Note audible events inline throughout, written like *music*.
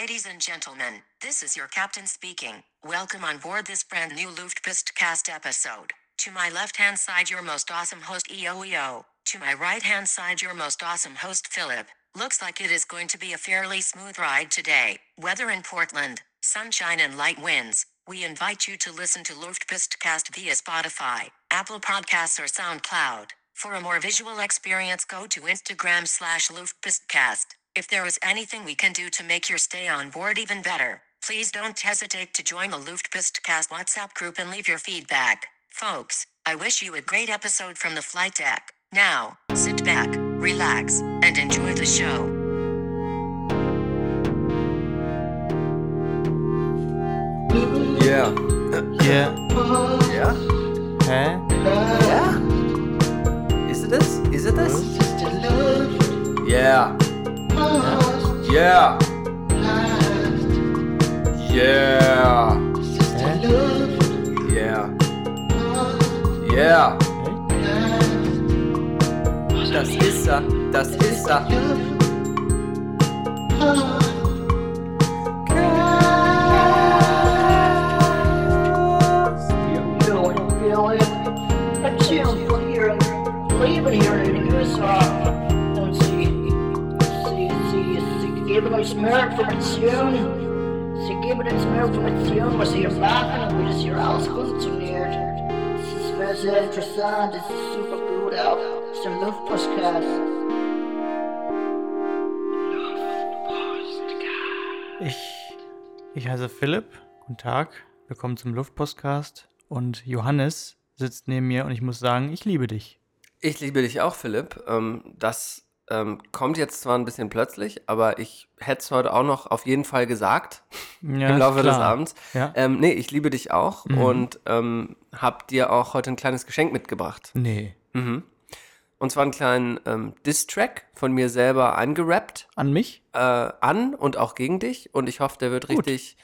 Ladies and gentlemen, this is your captain speaking. Welcome on board this brand new Luftpostcast episode. To my left hand side, your most awesome host EOEO. To my right hand side, your most awesome host Philip. Looks like it is going to be a fairly smooth ride today. Weather in Portland, sunshine and light winds. We invite you to listen to Luftpostcast via Spotify, Apple Podcasts, or SoundCloud. For a more visual experience, go to Instagram slash Luftpostcast. If there is anything we can do to make your stay on board even better, please don't hesitate to join the Luftpostcast WhatsApp group and leave your feedback. Folks, I wish you a great episode from the flight deck. Now, sit back, relax, and enjoy the show. Yeah. Yeah. Yeah? Hä? Yeah? Is it this? Is it this? Yeah. Yeah. Yeah. Yeah. Yeah. Das ist er. Das ist er. Uns mehr Informationen. Sie geben uns mehr Informationen, was hier machen und wie das hier alles funktioniert. Es ist sehr, sehr interessant, es ist super gut auch. Es ist ein Luftpostcast. Ich, ich heiße Philipp. Guten Tag. Willkommen zum Luftpostcast. Und Johannes sitzt neben mir und ich muss sagen, ich liebe dich. Ich liebe dich auch, Philipp. Ähm, das ähm, kommt jetzt zwar ein bisschen plötzlich, aber ich hätte es heute auch noch auf jeden Fall gesagt *laughs* Ja, im Laufe des klar. Abends. Ja? Ähm, nee, ich liebe dich auch Mhm. und ähm, hab dir auch heute ein kleines Geschenk mitgebracht. Nee. Mhm. Und zwar einen kleinen ähm, Diss-Track von mir selber eingerappt An mich? äh, an und auch gegen dich. Und ich hoffe, der wird Gut. richtig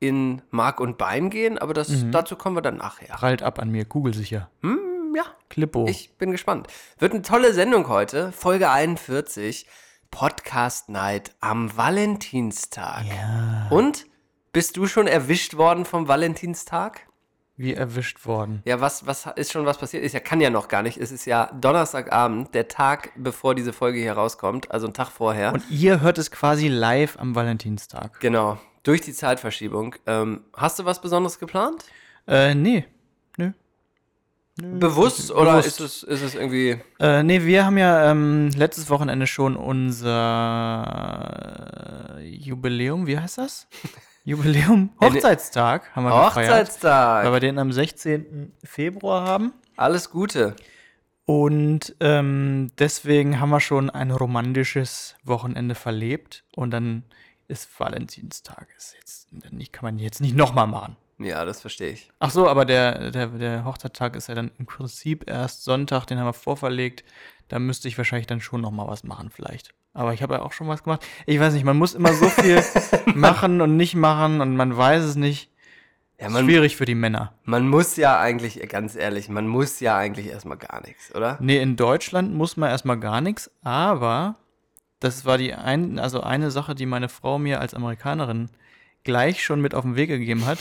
in Mark und Bein gehen, aber das, Mhm. dazu kommen wir dann nachher. Prallt ab an mir. Google sicher. Hm, ja, Klippo. ich bin gespannt. Wird eine tolle Sendung heute, Folge 41, Podcast Night am Valentinstag. ja. Und bist du schon erwischt worden vom Valentinstag? Wie erwischt worden. Ja, was, was ist schon was passiert? Ist ja, kann ja noch gar nicht. Es ist ja Donnerstagabend, der Tag, bevor diese Folge hier rauskommt, also ein Tag vorher. Und ihr hört es quasi live am Valentinstag. genau, durch die Zeitverschiebung. Ähm, hast du was Besonderes geplant? Äh, nee. Nö. Bewusst oder Bewusst. ist es, ist es irgendwie. Äh, nee, wir haben ja ähm, letztes Wochenende schon unser äh, Jubiläum, wie heißt das? *laughs* Jubiläum? Hochzeitstag haben wir gefeiert. Weil Hochzeitstag! wir den am 16. Februar haben. Alles Gute. Und ähm, deswegen haben wir schon ein romantisches Wochenende verlebt. Und dann ist Valentinstag. Ist jetzt, nicht, kann man jetzt nicht nochmal machen. Ja, das verstehe ich. Ach so, aber der, der, der Hochzeittag ist ja dann im Prinzip erst Sonntag, den haben wir vorverlegt. Da müsste ich wahrscheinlich dann schon noch mal was machen vielleicht. Aber ich habe ja auch schon was gemacht. Ich weiß nicht, man muss immer so viel *laughs* machen und nicht machen und man weiß es nicht. Ja, Ist man, Schwierig für die Männer. man muss ja eigentlich, ganz ehrlich, man muss ja eigentlich erstmal gar nichts, oder? Nee, in Deutschland muss man erstmal gar nichts, aber das war die ein, also eine Sache, die meine Frau mir als Amerikanerin gleich schon mit auf den Weg gegeben hat.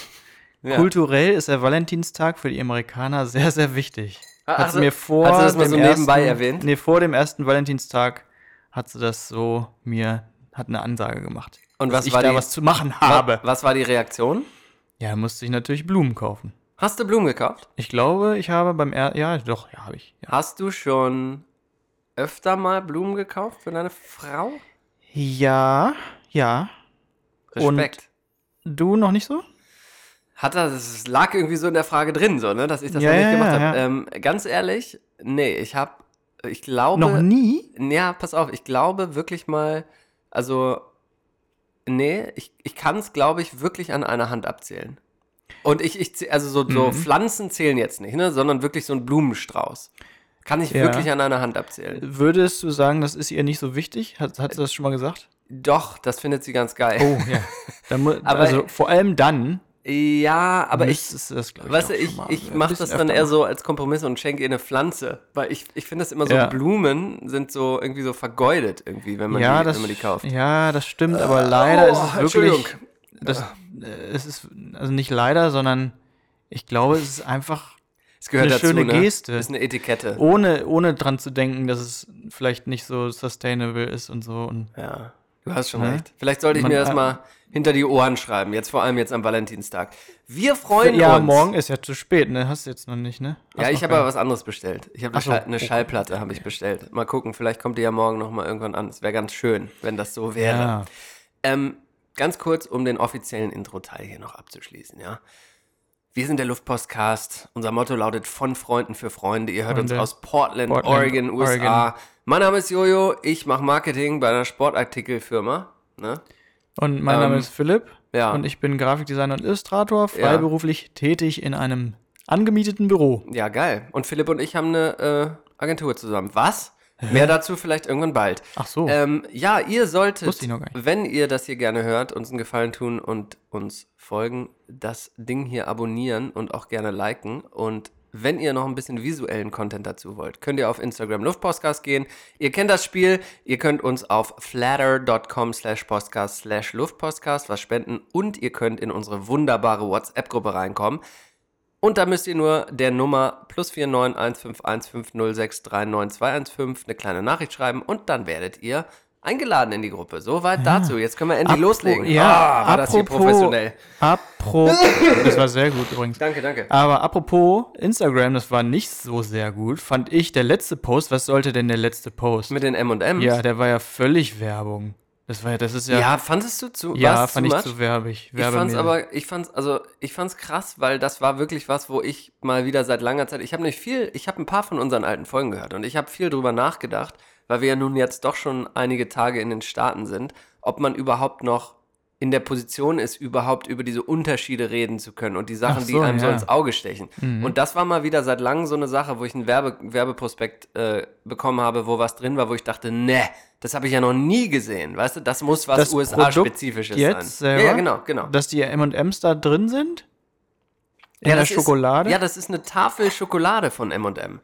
Ja. Kulturell ist der Valentinstag für die Amerikaner *laughs* sehr, sehr wichtig. Ah, Hat hast sie du- mir vor hast du das mal dem so nebenbei ersten, erwähnt? Nee, vor dem ersten Valentinstag hat sie das so mir, hat eine Ansage gemacht. Und dass was ich war da die- was zu machen habe. Was war die Reaktion? Ja, musste ich natürlich Blumen kaufen. Hast du Blumen gekauft? Ich glaube, ich habe beim er ja, doch, ja, habe ich. Ja. Hast du schon öfter mal Blumen gekauft für deine Frau? ja, ja. Und- Respekt. Du noch nicht so? Hat er, das lag irgendwie so in der Frage drin, so, ne, dass ich das Ja, noch nicht gemacht ja, habe. ja. Ähm, ganz ehrlich, nee, ich habe, ich glaube. noch nie? Ja, pass auf, ich glaube wirklich mal, also, nee, ich, ich kann es, glaube ich, wirklich an einer Hand abzählen. Und ich, ich also so, so Mhm. Pflanzen zählen jetzt nicht, ne, sondern wirklich so ein Blumenstrauß. Kann ich wirklich an einer Hand abzählen. Würdest du sagen, das ist ihr nicht so wichtig? Hat, hat sie das schon mal gesagt? Doch, das findet sie ganz geil. Oh, ja. *laughs* Dann, Aber- also vor allem dann, Ja, aber ich, du das, glaub weißt du, ich, ich mache das dann eher so als Kompromiss und schenke ihr eine Pflanze. Weil ich, ich finde das immer so, Ja. Blumen sind so irgendwie so vergeudet irgendwie, wenn man, ja, die, das, wenn man die kauft. Ja, das stimmt, aber leider oh, ist es Entschuldigung. wirklich. Das, äh, es ist also nicht leider, sondern ich glaube, es ist einfach Es gehört eine dazu, schöne ne? Geste. ist eine Etikette. ohne, ohne dran zu denken, dass es vielleicht nicht so sustainable ist und so. Und Ja, du hast schon Ne? recht. Vielleicht sollte ich Man- mir das mal hinter die Ohren schreiben, jetzt vor allem jetzt am Valentinstag. Wir freuen ja, uns. morgen ist ja zu spät, ne? Hast du jetzt noch nicht, ne? Ja, Hast ich noch habe aber was anderes bestellt. Ich habe so, eine. Schallplatte habe ich bestellt. Mal gucken, vielleicht kommt die ja morgen noch mal irgendwann an. Es wäre ganz schön, wenn das so wäre. Ja. Ähm, ganz kurz, um den offiziellen Intro-Teil hier noch abzuschließen, ja. Wir sind der Luftpostcast. Unser Motto lautet von Freunden für Freunde. Ihr hört uns Freunde. aus Portland, Portland, Oregon, USA. Oregon. Mein Name ist Jojo. Ich mache Marketing bei einer Sportartikelfirma. Ne? Und mein Name Ähm, ist Philipp. ja. Und ich bin Grafikdesigner und Illustrator, freiberuflich tätig in einem angemieteten Büro. Ja, geil. Und Philipp und ich haben eine äh, Agentur zusammen. Was? Mehr dazu vielleicht irgendwann bald. Ach so. Ähm, ja, ihr solltet, wenn ihr das hier gerne hört, uns einen Gefallen tun und uns folgen, das Ding hier abonnieren und auch gerne liken. Und wenn ihr noch ein bisschen visuellen Content dazu wollt, könnt ihr auf Instagram Luftpostcast gehen. Ihr kennt das Spiel. Ihr könnt uns auf flatter.com slash podcast slash Luftpostcast was spenden und ihr könnt in unsere wunderbare WhatsApp-Gruppe reinkommen. Und da müsst ihr nur der Nummer plus 4915150639215 eine kleine Nachricht schreiben und dann werdet ihr eingeladen in die Gruppe. Soweit dazu. Jetzt können wir endlich Apro- loslegen. Ja, ah, war das hier apropos- professionell. Apropos. *laughs* das war sehr gut übrigens. Danke, danke. Aber apropos Instagram, das war nicht so sehr gut, fand ich. Der letzte Post, was sollte denn der letzte Post? Mit den M&M's? ja, der war ja völlig Werbung. Das war ja, das ist ja. Ja, fandest du zu ja, fand too ich much? zu werbig. Ich fand's aber, ich fand's, also, ich fand's krass, weil das war wirklich was, wo ich mal wieder seit langer Zeit, ich habe nicht viel, ich habe ein paar von unseren alten Folgen gehört und ich habe viel drüber nachgedacht, weil wir ja nun jetzt doch schon einige Tage in den Staaten sind, ob man überhaupt noch in der Position ist, überhaupt über diese Unterschiede reden zu können und die Sachen, Ach die so, einem so ja. ins Auge stechen. Mhm. Und das war mal wieder seit langem so eine Sache, wo ich einen Werbe Werbeprospekt äh, bekommen habe, wo was drin war, wo ich dachte, ne, das habe ich ja noch nie gesehen. Weißt du, das muss was USA-spezifisches sein. ja, ja, genau, genau. Dass die M&M's da drin sind? In Ja, der das Schokolade? Ist, ja, das ist eine Tafel Schokolade von M&M.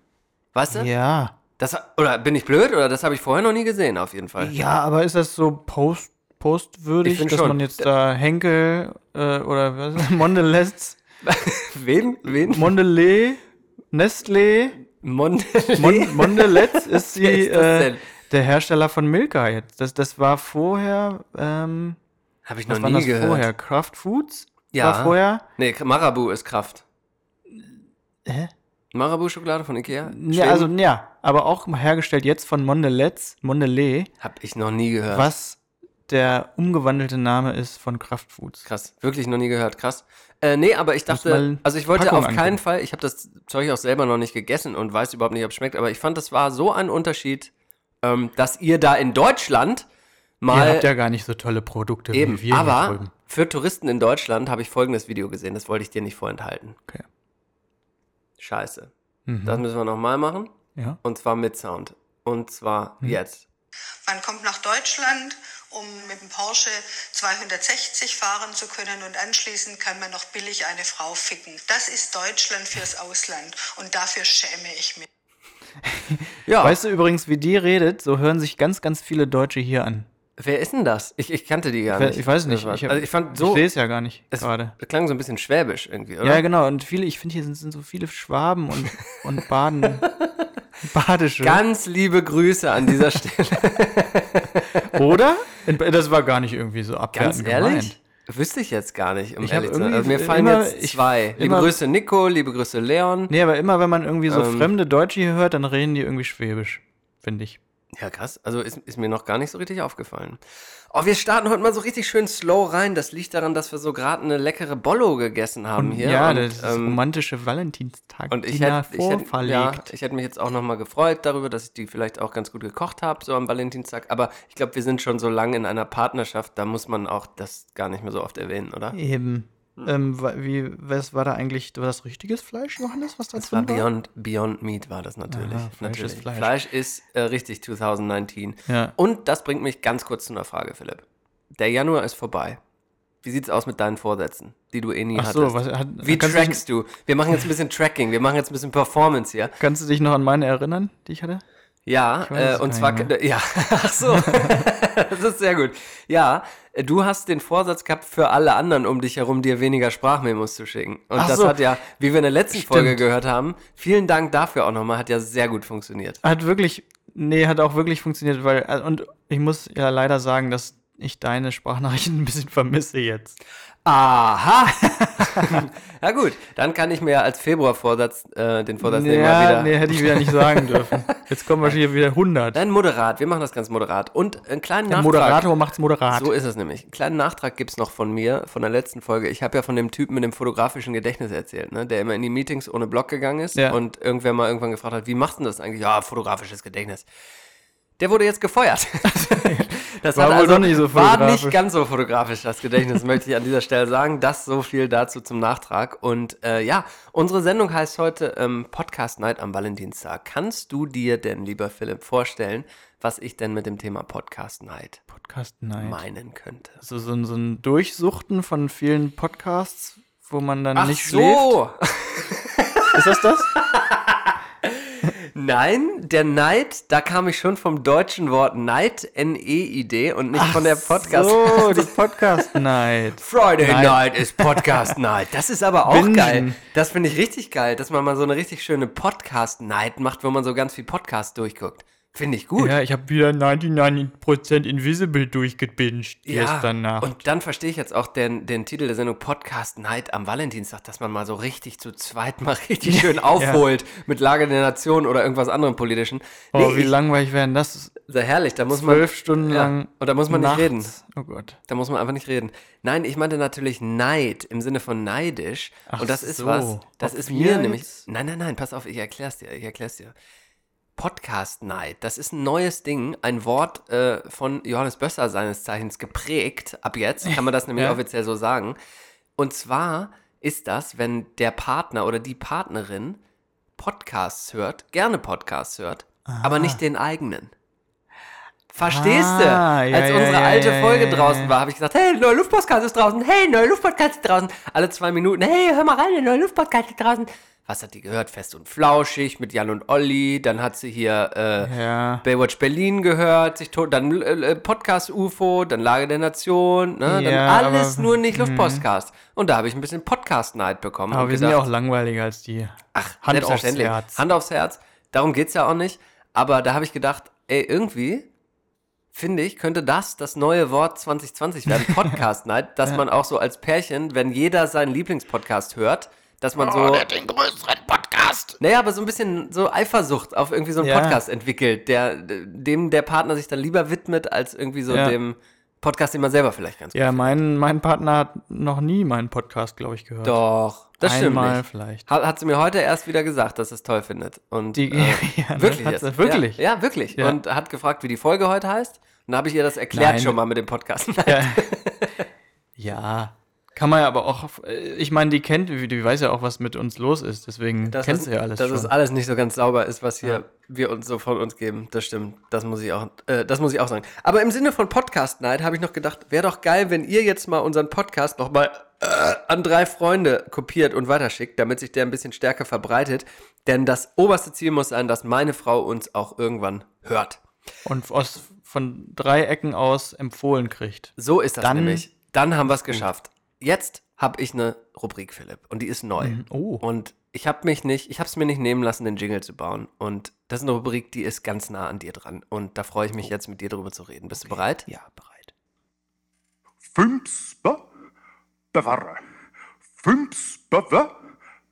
Weißt du? ja. Das, oder bin ich blöd? Oder das habe ich vorher noch nie gesehen, auf jeden Fall. Ja, aber ist das so post, postwürdig, dass schon. man jetzt da Henkel äh, oder was? *laughs* Mondelez, *laughs* Wen? Wen? Mondelez, Nestlé, Mon Mon Mondelez *laughs* ist, die, ist äh, der Hersteller von Milka jetzt. Das, das war vorher, ähm, Habe ich noch was war nie das gehört. vorher? Kraft Foods? Ja. War vorher? Nee, Marabu ist Kraft. Hä? Marabu-Schokolade von Ikea? Ja, also, ja, aber auch hergestellt jetzt von Mondelez, Mondelez, Hab ich noch nie gehört. was der umgewandelte Name ist von Kraft Foods. Krass, wirklich noch nie gehört, krass. Äh, nee, aber ich dachte, also ich wollte Packung auf keinen angucken. Fall, ich habe das Zeug auch selber noch nicht gegessen und weiß überhaupt nicht, ob es schmeckt, aber ich fand, das war so ein Unterschied, ähm, dass ihr da in Deutschland Ihr mal habt ja gar nicht so tolle Produkte eben, wie wir aber für Touristen in Deutschland habe ich folgendes Video gesehen, das wollte ich dir nicht vorenthalten. Okay. Scheiße. Mhm. Das müssen wir nochmal machen ja. und zwar mit Sound. Und zwar Hm. jetzt. Man kommt nach Deutschland, um mit dem Porsche 260 fahren zu können und anschließend kann man noch billig eine Frau ficken. Das ist Deutschland fürs Ausland und dafür schäme ich mich. *laughs* Ja, Weißt du übrigens, wie die redet, so hören sich ganz, ganz viele Deutsche hier an. wer ist denn das? Ich, ich kannte die gar Ich, nicht. ich weiß nicht. Ich, hab- also ich fand so, ich sehe es ja gar nicht es gerade. klang so ein bisschen schwäbisch irgendwie, oder? Ja, genau. Und viele, ich finde, hier sind, sind so viele Schwaben und, und Baden. *laughs* Badische. Ganz liebe Grüße an dieser *laughs* Stelle. Oder? Das war gar nicht irgendwie so Ganz abwertend ehrlich? gemeint. Wüsste ich jetzt gar nicht, um Ich ehrlich zu sein. Also mir fallen immer- jetzt ich- zwei. liebe immer- Grüße Nico, liebe Grüße Leon. Nee, aber immer, wenn man irgendwie so Ähm. fremde Deutsche hier hört, dann reden die irgendwie Schwäbisch, finde ich. Ja, krass. Also ist, ist mir noch gar nicht so richtig aufgefallen. Oh, wir starten heute mal so richtig schön slow rein. Das liegt daran, dass wir so gerade eine leckere Bollo gegessen haben hier. ja, und, das ist ähm, romantische Valentinstag. Und ich hätte, ich, hätte, ja, ich hätte mich jetzt auch nochmal gefreut darüber, dass ich die vielleicht auch ganz gut gekocht habe, so am Valentinstag. Aber ich glaube, wir sind schon so lange in einer Partnerschaft, da muss man auch das gar nicht mehr so oft erwähnen, oder? Eben. Hm. Ähm, wie, was war da eigentlich, war das richtiges Fleisch, Johannes, was da Das war drin war? Beyond, Beyond Meat, war das natürlich. Aha, Fleisch natürlich. ist Fleisch. Fleisch ist äh, richtig 2019. Ja. Und das bringt mich ganz kurz zu einer Frage, Philipp. Der Januar ist vorbei. Wie sieht's aus mit deinen Vorsätzen, die du eh nie Ach so, hattest? was hat, Wie trackst du? Wir machen jetzt ein bisschen Tracking, wir machen jetzt ein bisschen Performance hier. kannst du dich noch an meine erinnern, die ich hatte? Ja, äh, und zwar, ja, *laughs* ach so, *laughs* das ist sehr gut. Ja, du hast den Vorsatz gehabt, für alle anderen um dich herum dir weniger Sprachmemos zu schicken. Und Ach das so. hat ja, wie wir in der letzten Stimmt. Folge gehört haben, vielen Dank dafür auch nochmal, hat ja sehr gut funktioniert. Hat wirklich, nee, hat auch wirklich funktioniert, weil, äh, und ich muss ja leider sagen, dass ich deine Sprachnachrichten *laughs* ein bisschen vermisse jetzt. Aha! *laughs* ja gut, dann kann ich mir ja als Februar-Vorsatz äh, den Vorsatz nehmen, mal Ja, wieder. nee, hätte ich wieder nicht sagen dürfen. Jetzt kommen wahrscheinlich wieder 100. Nein, moderat, wir machen das ganz moderat. Und einen kleinen Der Nachtrag. Moderator macht's moderat. So ist es nämlich. Einen kleinen Nachtrag gibt es noch von mir, von der letzten Folge. Ich habe ja von dem Typen mit dem fotografischen Gedächtnis erzählt, ne? der immer in die Meetings ohne Block gegangen ist Ja. und irgendwer mal irgendwann gefragt hat, wie machst du das eigentlich? Ja, fotografisches Gedächtnis. Der wurde jetzt gefeuert. *laughs* Das War also, doch nicht so war nicht ganz so fotografisch, das Gedächtnis, möchte ich an dieser Stelle sagen. Das so viel dazu zum Nachtrag. Und äh, ja, unsere Sendung heißt heute ähm, Podcast Night am Valentinstag. Kannst du dir denn, lieber Philipp, vorstellen, was ich denn mit dem Thema Podcast Night Podcast Night. meinen könnte? Also so ein, so ein Durchsuchten von vielen Podcasts, wo man dann Ach nicht so. schläft. *laughs* Ist das das? Nein, der Neid, da kam ich schon vom deutschen Wort Neid, N-E-I-D und nicht von der Podcast. So, die Podcast Night. Friday Nein. Night ist Podcast Night. Das ist aber auch Bingen. geil. Das finde ich richtig geil, dass man mal so eine richtig schöne Podcast Night macht, wo man so ganz viel Podcast durchguckt. Finde ich gut. Ja, ich habe wieder 99% Invisible durchgebinged gestern Nacht. Und dann verstehe ich jetzt auch den, den Titel der Sendung Podcast Night am Valentinstag, dass man mal so richtig zu zweit mal *laughs* richtig schön aufholt mit Lage der Nation oder irgendwas anderem politischen. oh, Nee, wie ich- langweilig wären das? Sehr herrlich, da muss man. Zwölf Stunden Ja, lang. Und da muss man nicht nachts. reden. Oh Gott. Da muss man einfach nicht reden. Nein, ich meinte natürlich Neid im Sinne von neidisch. Ach und das ist so. was. Das Ob ist mir nämlich. jetzt- Nein, nein, nein, pass auf, ich erklär's dir. Ich erklär's dir. Podcast Neid, das ist ein neues Ding, ein Wort äh, von Johannes Bösser seines Zeichens geprägt. Ab jetzt kann man das *laughs* nämlich Ja. offiziell so sagen. Und zwar ist das, wenn der Partner oder die Partnerin Podcasts hört, gerne Podcasts hört, aber nicht den eigenen. Verstehst Ah, du? Als ja, unsere ja, alte ja, Folge draußen war, habe ich gesagt, hey, neuer Luftpodcast ist draußen, hey, neuer Luftpodcast ist draußen. Alle zwei Minuten, hey, hör mal rein, der neue Luftpodcast ist draußen. Was hat die gehört? Fest und flauschig mit Jan und Olli. Dann hat sie hier äh, Ja. Baywatch Berlin gehört, sich tot, dann äh, Podcast UFO, dann Lage der Nation, ne? dann Ja, alles aber- nur nicht Luftpodcast. Und da habe ich ein bisschen Podcast-Night bekommen. Aber wir sind ja gedacht, auch langweiliger als die. Ach, Hand aufs. Herz. Hand aufs Herz. Darum geht es ja auch nicht. Aber da habe ich gedacht, ey, irgendwie, finde ich, könnte das das neue Wort 2020 werden, *laughs* Podcast Night, dass man auch so als Pärchen, wenn jeder seinen Lieblingspodcast hört, dass man so. den größeren Podcast. Naja, aber so ein bisschen so Eifersucht auf irgendwie so einen Ja. Podcast entwickelt, der, dem der Partner sich dann lieber widmet, als irgendwie so Ja. dem Podcast, den man selber vielleicht ganz gut Ja, mein, mein Partner hat noch nie meinen Podcast, glaube ich, gehört. Doch, das stimmt Einmal nicht. vielleicht. Hat, hat sie mir heute erst wieder gesagt, dass sie es toll findet. Und Die- *laughs* äh, ja, wirklich, Hat jetzt. sie wirklich? Ja, ja wirklich. Ja. Und hat gefragt, wie die Folge heute heißt. Und da habe ich ihr das erklärt Nein. schon mal mit dem Podcast. Ja. *laughs* ja. Kann man ja aber auch, äh, ich meine, die kennt, die weiß ja auch, was mit uns los ist, deswegen Das kennt sie ja alles Dass schon. es alles nicht so ganz sauber ist, was hier wir uns so von uns geben. Das stimmt. Das muss ich auch, äh, das muss ich auch sagen. Aber im Sinne von Podcast Night habe ich noch gedacht, wäre doch geil, wenn ihr jetzt mal unseren Podcast noch mal äh, an drei Freunde kopiert und weiterschickt, damit sich der ein bisschen stärker verbreitet. Denn das oberste Ziel muss sein, dass meine Frau uns auch irgendwann hört. Und aus, von drei Ecken aus empfohlen kriegt. So ist das Dann nämlich. Dann haben wir es geschafft. Jetzt habe ich eine Rubrik, Philipp, und die ist neu. Oh. Und ich habe mich nicht, ich habe es mir nicht nehmen lassen, den Jingle zu bauen. Und das ist eine Rubrik, die ist ganz nah an dir dran. Und da freue ich mich jetzt mit dir drüber zu reden. Bist du bereit? Ja, bereit.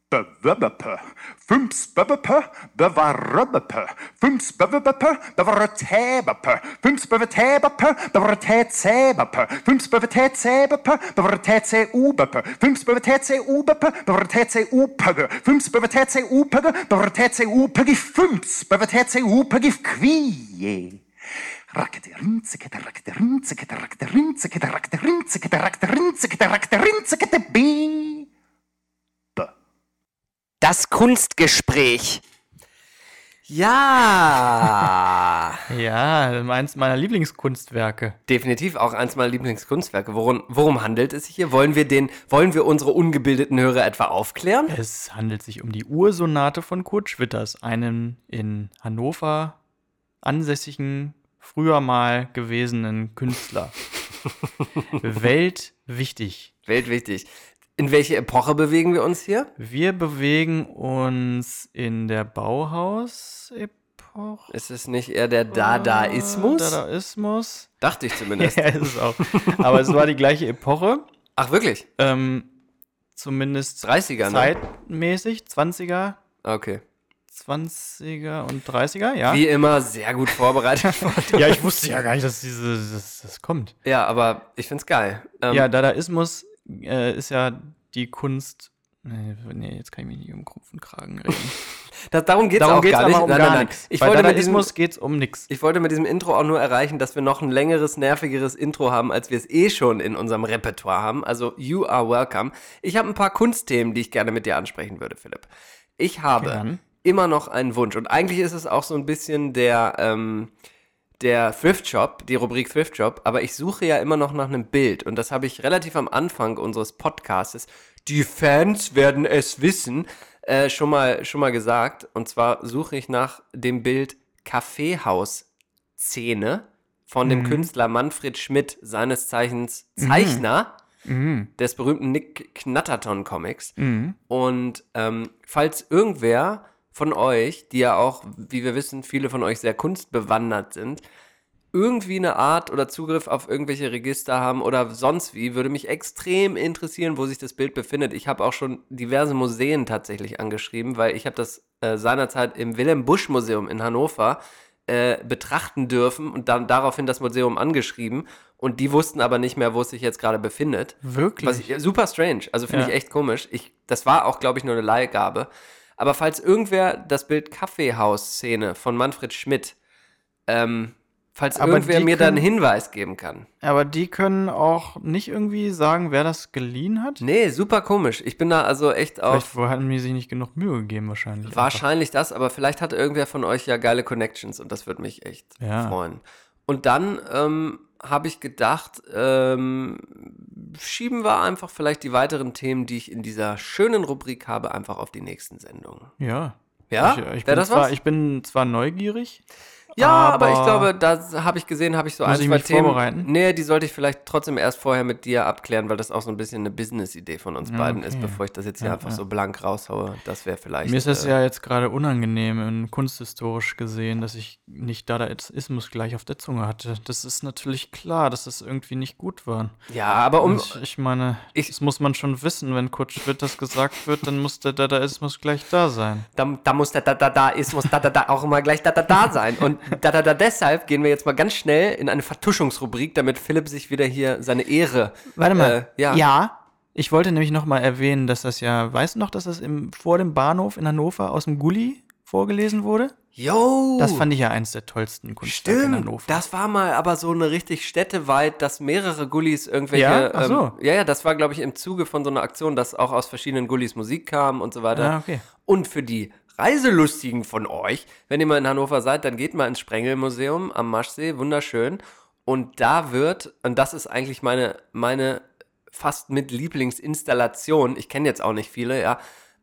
bevubbepe, fumps bevubbepe, bevarubbepe, fumps bevubbepe, bevaratebbepe, fumps bevatebbepe, bevaratetsebbepe, fumps bevatetsebbepe, bevaratetseubepe, fumps bevatetseubbepe, bevaratetseuppege, fumps bevatetseupege, bevaratetseuppegi, fumps bevatetseupegi, kvie. Rakete-rinzekete, rakete-rinzekete, rakete-rinzekete, rakete-rinzekete, rakete-rinzekete, rakete-rinzekete, bing. Das Kunstgespräch. Ja, *laughs* Ja, eins meiner Lieblingskunstwerke. definitiv auch eins meiner Lieblingskunstwerke. Worum, worum handelt es sich hier? Wollen wir, den, wollen wir unsere ungebildeten Hörer etwa aufklären? Es handelt sich um die Ursonate von Kurt Schwitters, einem in Hannover ansässigen, früher mal gewesenen Künstler. *laughs* Weltwichtig. Weltwichtig. In welche Epoche bewegen wir uns hier? Wir bewegen uns in der Bauhaus-Epoche. Ist es nicht eher der Dadaismus? Dadaismus. Dachte ich zumindest. *laughs* Ja, ist es auch. Aber es war die gleiche Epoche. Ach, wirklich? Ähm, zumindest 30er, ne? zeitmäßig. 20er, Okay. 20er und 30er, ja. Wie immer sehr gut vorbereitet. *laughs* Ja, ich wusste ja gar nicht, dass diese, das, das kommt. ja, aber ich find's geil. Ähm, Ja, Dadaismus äh, ist ja die Kunst. Nee, nee, jetzt kann ich mich nicht um Kopf und Kragen reden. *laughs* das, darum geht's Darum auch geht es gar nicht. um nein, nein, nein. nichts. Ich Bei wollte, mit diesem, Dadaismus geht es um nichts. ich wollte mit diesem Intro auch nur erreichen, dass wir noch ein längeres, nervigeres Intro haben, als wir es eh schon in unserem Repertoire haben. Also, you are welcome. Ich habe ein paar Kunstthemen, die ich gerne mit dir ansprechen würde, Philipp. Ich habe Gern. immer noch einen Wunsch. Und eigentlich ist es auch so ein bisschen der, ähm, der Thrift Shop, die Rubrik Thrift Shop, aber ich suche ja immer noch nach einem Bild. Und das habe ich relativ am Anfang unseres Podcasts, die Fans werden es wissen, äh, schon, mal, schon mal gesagt. Und zwar suche ich nach dem Bild Kaffeehaus-Szene von dem Künstler Manfred Schmidt, seines Zeichens Zeichner des berühmten Nick Knatterton Comics. Und ähm, falls irgendwer von euch, die ja auch, wie wir wissen, viele von euch sehr kunstbewandert sind, irgendwie eine Art oder Zugriff auf irgendwelche Register haben oder sonst wie, würde mich extrem interessieren, wo sich das Bild befindet. Ich habe auch schon diverse Museen tatsächlich angeschrieben, weil ich habe das äh, seinerzeit im Wilhelm Busch Museum in Hannover äh, betrachten dürfen und dann daraufhin das Museum angeschrieben und die wussten aber nicht mehr, wo es sich jetzt gerade befindet. Wirklich? Was ich, super strange. Also finde Ja. ich echt komisch. Ich, das war auch, glaube ich, nur eine Leihgabe. Aber falls irgendwer das Bild Kaffeehaus-Szene von Manfred Schmidt, ähm, falls Aber irgendwer mir da einen Hinweis geben kann. Aber die können auch nicht irgendwie sagen, wer das geliehen hat? Nee, super komisch. Ich bin da also echt auf. Vielleicht hatten mir sich nicht genug Mühe gegeben, wahrscheinlich. Wahrscheinlich das, aber vielleicht hat irgendwer von euch ja geile Connections und das würde mich echt Ja. freuen. Und dann ähm, habe ich gedacht, ähm, schieben wir einfach vielleicht die weiteren Themen, die ich in dieser schönen Rubrik habe, einfach auf die nächsten Sendungen. Ja. Ja? Ich, ich, Wär bin zwar, ich bin zwar neugierig. Ja, aber, ich aber- glaube, da habe ich gesehen, habe ich so ein, ich zwei Themen. Nee, die sollte ich vielleicht trotzdem erst vorher mit dir abklären, weil das auch so ein bisschen eine Business-Idee von uns beiden ist, okay. bevor ich das jetzt hier Ja, einfach ja. so blank raushaue. Das wäre vielleicht. Mir ist das äh, ja jetzt gerade unangenehm, kunsthistorisch gesehen, dass ich nicht Dadaismus gleich auf der Zunge hatte. Das ist natürlich klar, dass das irgendwie nicht gut war. Ja, aber um. Und ich meine, Ich- das muss man schon wissen, wenn Kurt Schwitt das gesagt wird, dann muss der Dadaismus gleich da sein. Da, da muss da, da, da, da ist, muss da, da, da auch immer gleich da, da, da sein. Und da, da, da, deshalb gehen wir jetzt mal ganz schnell in eine Vertuschungsrubrik, damit Philipp sich wieder hier seine Ehre. Warte mal. Äh, ja. ja. Ich wollte nämlich noch mal erwähnen, dass das ja, weißt du noch, dass das im, vor dem Bahnhof in Hannover aus dem Gully vorgelesen wurde? Yo! Das fand ich ja eins der tollsten Kunstwerke in Hannover. das war mal aber so eine richtig städteweit, dass mehrere Gullis irgendwelche. Ja? Ach so. Ähm, ja, ja, das war, glaube ich, im Zuge von so einer Aktion, dass auch aus verschiedenen Gullis Musik kam und so weiter. Ah, okay. Und für die Reiselustigen von euch, wenn ihr mal in Hannover seid, dann geht mal ins Sprengelmuseum am Maschsee, wunderschön. Und da wird, und das ist eigentlich meine, meine fast mit Lieblingsinstallation, ich kenne jetzt auch nicht viele, ja,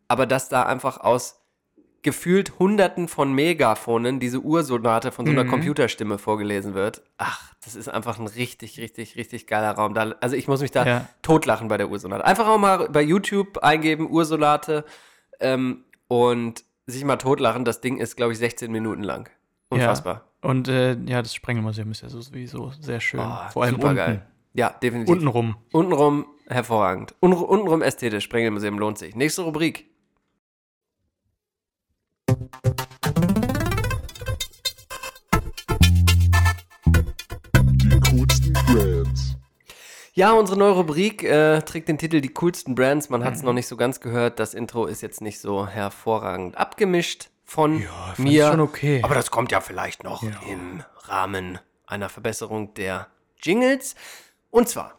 aber dass da einfach aus gefühlt hunderten von Megaphonen diese Ursonate von so einer Computerstimme vorgelesen wird. Ach, das ist einfach ein richtig, richtig, richtig geiler Raum. Da, also ich muss mich da Ja. totlachen bei der Ursonate. Einfach auch mal bei YouTube eingeben, Ursonate ähm, und sich mal totlachen. Das Ding ist, glaube ich, 16 Minuten lang. Unfassbar. Ja. Und äh, ja, das Sprengelmuseum ist ja sowieso sehr schön. Oh, Vor allem unten. Ja, definitiv. Untenrum. Untenrum hervorragend. Un untenrum ästhetisch. Sprengelmuseum lohnt sich. Nächste Rubrik. Ja, unsere neue Rubrik äh, trägt den Titel Die coolsten Brands. Man hat es noch nicht so ganz gehört. Das Intro ist jetzt nicht so hervorragend abgemischt von fand mir. schon okay. Aber das kommt ja vielleicht noch im Rahmen einer Verbesserung der Jingles. Und zwar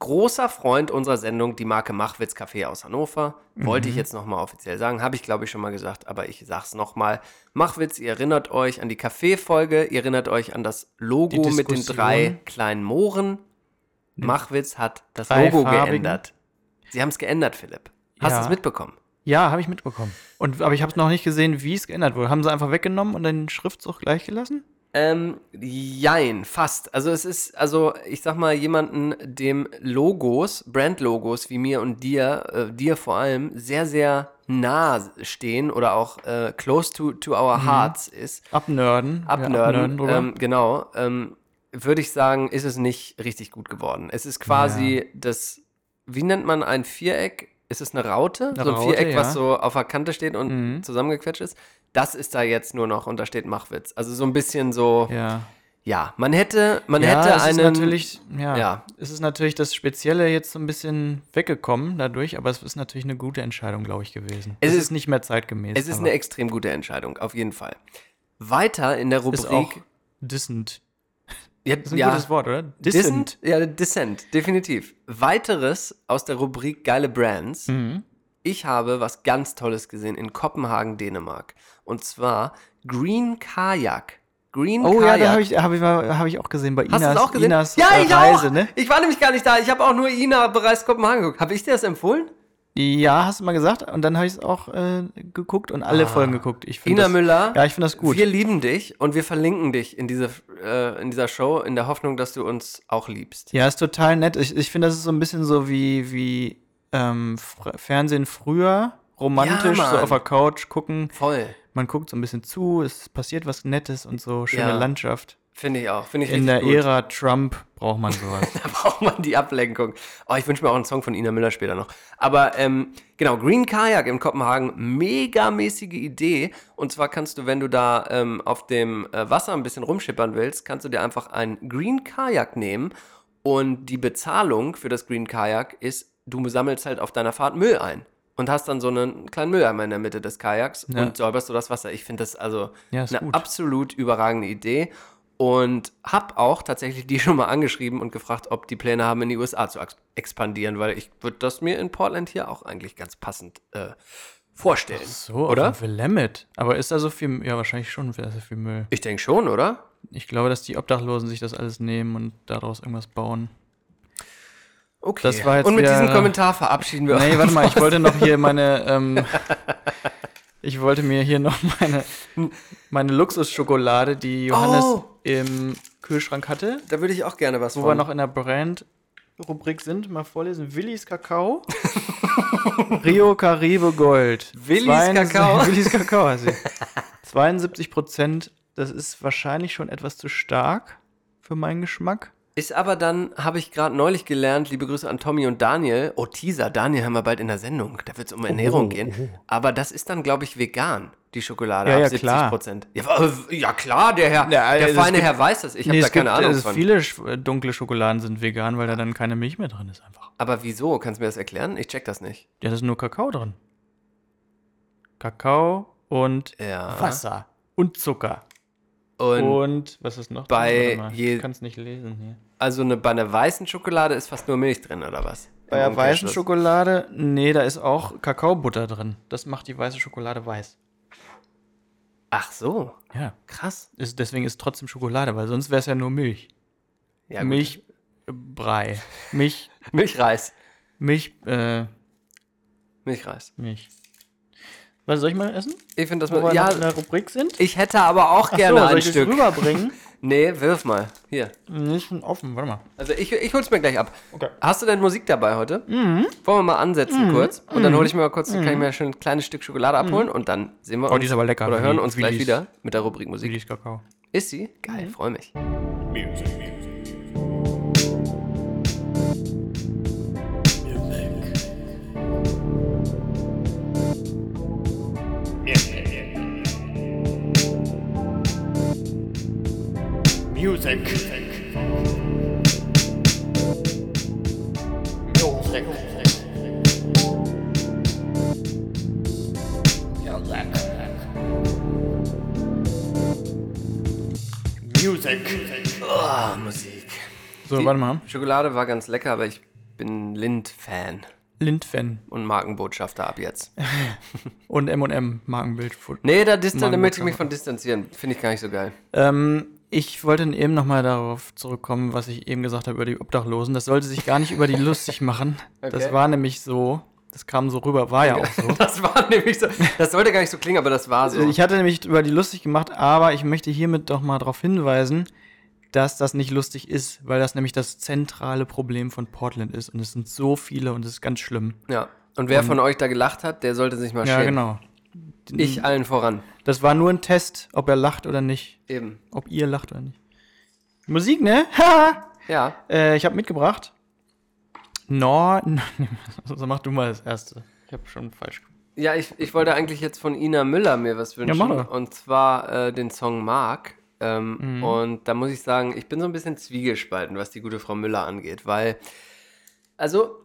großer Freund unserer Sendung, die Marke Machwitz Café aus Hannover. Wollte Mhm. ich jetzt nochmal offiziell sagen, habe ich glaube ich schon mal gesagt, aber ich sag's nochmal. Machwitz, ihr erinnert euch an die Café-Folge, ihr erinnert euch an das Logo mit den drei kleinen Mohren. Machwitz hat das Logo geändert. Sie haben es geändert, Philipp. Hast du Ja. es mitbekommen? Ja, habe ich mitbekommen. Und, aber ich habe noch nicht gesehen, wie es geändert wurde. Haben sie einfach weggenommen und den Schriftzug gleich gelassen? Ähm, jein, fast. Also es ist, also ich sag mal, jemanden, dem Logos, Brandlogos wie mir und dir, äh, dir vor allem, sehr, sehr nah stehen oder auch äh, close to, to our hearts ist, Abnörden. Ja, abnörden, ähm, genau, ähm, würde ich sagen, ist es nicht richtig gut geworden. Es ist quasi das, wie nennt man ein Viereck? Ist es eine Raute? Eine so ein Raute, Viereck, was ja. so auf der Kante steht und Mhm. zusammengequetscht ist. Das ist da jetzt nur noch und da steht Machwitz. Also so ein bisschen so, ja, ja. man hätte, man ja, hätte es einen, ist natürlich, ja, ja. es ist natürlich das Spezielle jetzt so ein bisschen weggekommen dadurch, aber es ist natürlich eine gute Entscheidung, glaube ich, gewesen. Es ist- ist, nicht mehr zeitgemäß. es ist aber eine extrem gute Entscheidung, auf jeden Fall. Weiter in der ist auch Rubrik, dissent. Ja, Das ist ein ja, gutes Wort, oder? Dissent? Ja, Dissent, definitiv. Weiteres aus der Rubrik geile Brands. Mhm. Ich habe was ganz Tolles gesehen in Kopenhagen, Dänemark. Und zwar Green Kajak. Green Oh ja, Kajak. da habe ich, hab ich, hab ich auch gesehen bei Hast du Inas, das auch gesehen? Inas ja, ich Reise, auch. ne? Ich war nämlich gar nicht da. Ich habe auch nur Ina bereits Kopenhagen geguckt. Habe ich dir das empfohlen? Ja, hast du mal gesagt. Und dann habe ich es auch äh, geguckt und alle Folgen geguckt. Ich Ah. Ina das, Müller. Ja, ich finde das gut. Wir lieben dich und wir verlinken dich in, diese, äh, in dieser Show in der Hoffnung, dass du uns auch liebst. Ja, ist total nett. Ich, ich finde, das ist so ein bisschen so wie, wie ähm, Fernsehen früher. Romantisch, Ja, so auf der Couch gucken. Voll. Man guckt so ein bisschen zu, es passiert was Nettes und so, schöne Ja. Landschaft. Finde ich auch. Finde ich In der gut. Ära Trump braucht man sowas. *laughs* Da braucht man die Ablenkung. Oh, ich wünsche mir auch einen Song von Ina Müller später noch. Aber ähm, genau, Green Kajak in Kopenhagen, megamäßige Idee. Und zwar kannst du, wenn du da ähm, auf dem äh, Wasser ein bisschen rumschippern willst, kannst du dir einfach ein Green Kajak nehmen. Und die Bezahlung für das Green Kajak ist, du sammelst halt auf deiner Fahrt Müll ein. Und hast dann so einen kleinen Mülleimer in der Mitte des Kajaks Ja. und säuberst du das Wasser. Ich finde das also Ja, eine gut. absolut überragende Idee. Und hab auch tatsächlich die *laughs* schon mal angeschrieben und gefragt, ob die Pläne haben, in die USA zu ex- expandieren, weil ich würde das mir in Portland hier auch eigentlich ganz passend äh, vorstellen. So, oder? auf Limit. Aber ist da so viel, ja, wahrscheinlich schon ist da viel Müll. Ich denke schon, oder? Ich glaube, dass die Obdachlosen sich das alles nehmen und daraus irgendwas bauen. Okay. Das war jetzt und mit wieder- diesem Kommentar verabschieden wir Nee, uns. warte mal, ich wollte noch hier *laughs* meine, ähm, *laughs* ich wollte mir hier noch *laughs* meine, meine Luxusschokolade, die Johannes Oh. im Kühlschrank hatte, Da würde ich auch gerne was wo von. wir noch in der Brand-Rubrik sind, mal vorlesen. Willis Kakao, *laughs* Rio Caribe Gold. Willis 72 Kakao? *laughs* Willis Kakao heißt sie. 72 Prozent, das ist wahrscheinlich schon etwas zu stark für meinen Geschmack. Ist aber dann, habe ich gerade neulich gelernt, liebe Grüße an Tommy und Daniel. Oh, Teaser, Daniel haben wir bald in der Sendung. Da wird es um Ernährung gehen. Aber das ist dann, glaube ich, vegan, die Schokolade. Ja, ab ja, 70 klar. Prozent. Ja, ja, klar, der Herr, Ja, der feine gibt- Herr weiß das. Ich habe Nee, da es keine gibt, Ahnung also von. viele äh, dunkle Schokoladen sind vegan, weil da dann keine Milch mehr drin ist einfach. Aber wieso? Kannst du mir das erklären? Ich check das nicht. Ja, da ist nur Kakao drin. Kakao und. Wasser und Zucker. Und, Und was ist noch? bei ich kann es nicht lesen hier. also eine, bei einer weißen Schokolade ist fast nur Milch drin, oder was? Bei der weißen. Schokolade, nee, da ist auch Kakaobutter drin. Das macht die weiße Schokolade weiß. Ach so, Ja. krass. Ist, deswegen ist Trotzdem Schokolade, weil sonst wäre es ja nur Milch. Ja. Milchbrei. Milch, *laughs* Milchreis. Milch, äh, Milchreis. Milch. Was soll ich mal essen? Ich finde das mal. wir Ja, in der Rubrik sind? ich hätte aber auch Ach gerne so, soll ein ich das Stück. rüberbringen? *laughs* Nee, wirf mal. Hier. Nee, ist schon offen, warte mal. Also ich, ich hol's mir gleich ab. Okay. Hast du denn Musik dabei heute? Mhm. Wollen wir mal ansetzen kurz? Und dann hole ich mir mal kurz, kann ich mir schon ein kleines Stück Schokolade abholen und dann sehen wir uns. Oh, die ist aber lecker. Oder hören uns wie gleich wieder mit der Rubrik Musik. Willis Kakao. Ist sie? Geil, freue mich. Music. Music. Music. Oh, Musik. So, Die warte mal. Schokolade war ganz lecker, aber ich bin Lind-Fan Lind-Fan und Markenbotschafter ab jetzt. *laughs* und M&M Markenbild. Nee, da, distan da möchte ich mich von distanzieren. Finde ich gar nicht so geil. Ähm, ich wollte eben nochmal darauf zurückkommen, was ich eben gesagt habe über die Obdachlosen. Das sollte sich gar nicht über die lustig machen. *laughs* Das Okay. war nämlich so, das kam so rüber, war ja auch so. *laughs* Das war nämlich so. Das sollte gar nicht so klingen, aber das war so. Ich hatte nämlich über die lustig gemacht, aber ich möchte hiermit doch mal darauf hinweisen, dass das nicht lustig ist, weil das nämlich das zentrale Problem von Portland ist. Und es sind so viele und es ist ganz schlimm. ja. Und wer von euch da gelacht hat, der sollte sich mal Ja, schämen. genau. Ich allen voran. Das war nur ein Test, ob er lacht oder nicht. Eben. Ob ihr lacht oder nicht. Musik, ne? *laughs* Ja. Äh, ich habe mitgebracht. Nor. Also *laughs* mach du mal das erste. Ich habe schon falsch gemacht. Ja, ich, ich wollte eigentlich jetzt von Ina Müller mir was wünschen. mach doch. Und zwar äh, den Song Mark. Ähm, Mhm. Und da muss ich sagen, ich bin so ein bisschen zwiegespalten, was die gute Frau Müller angeht, weil, also,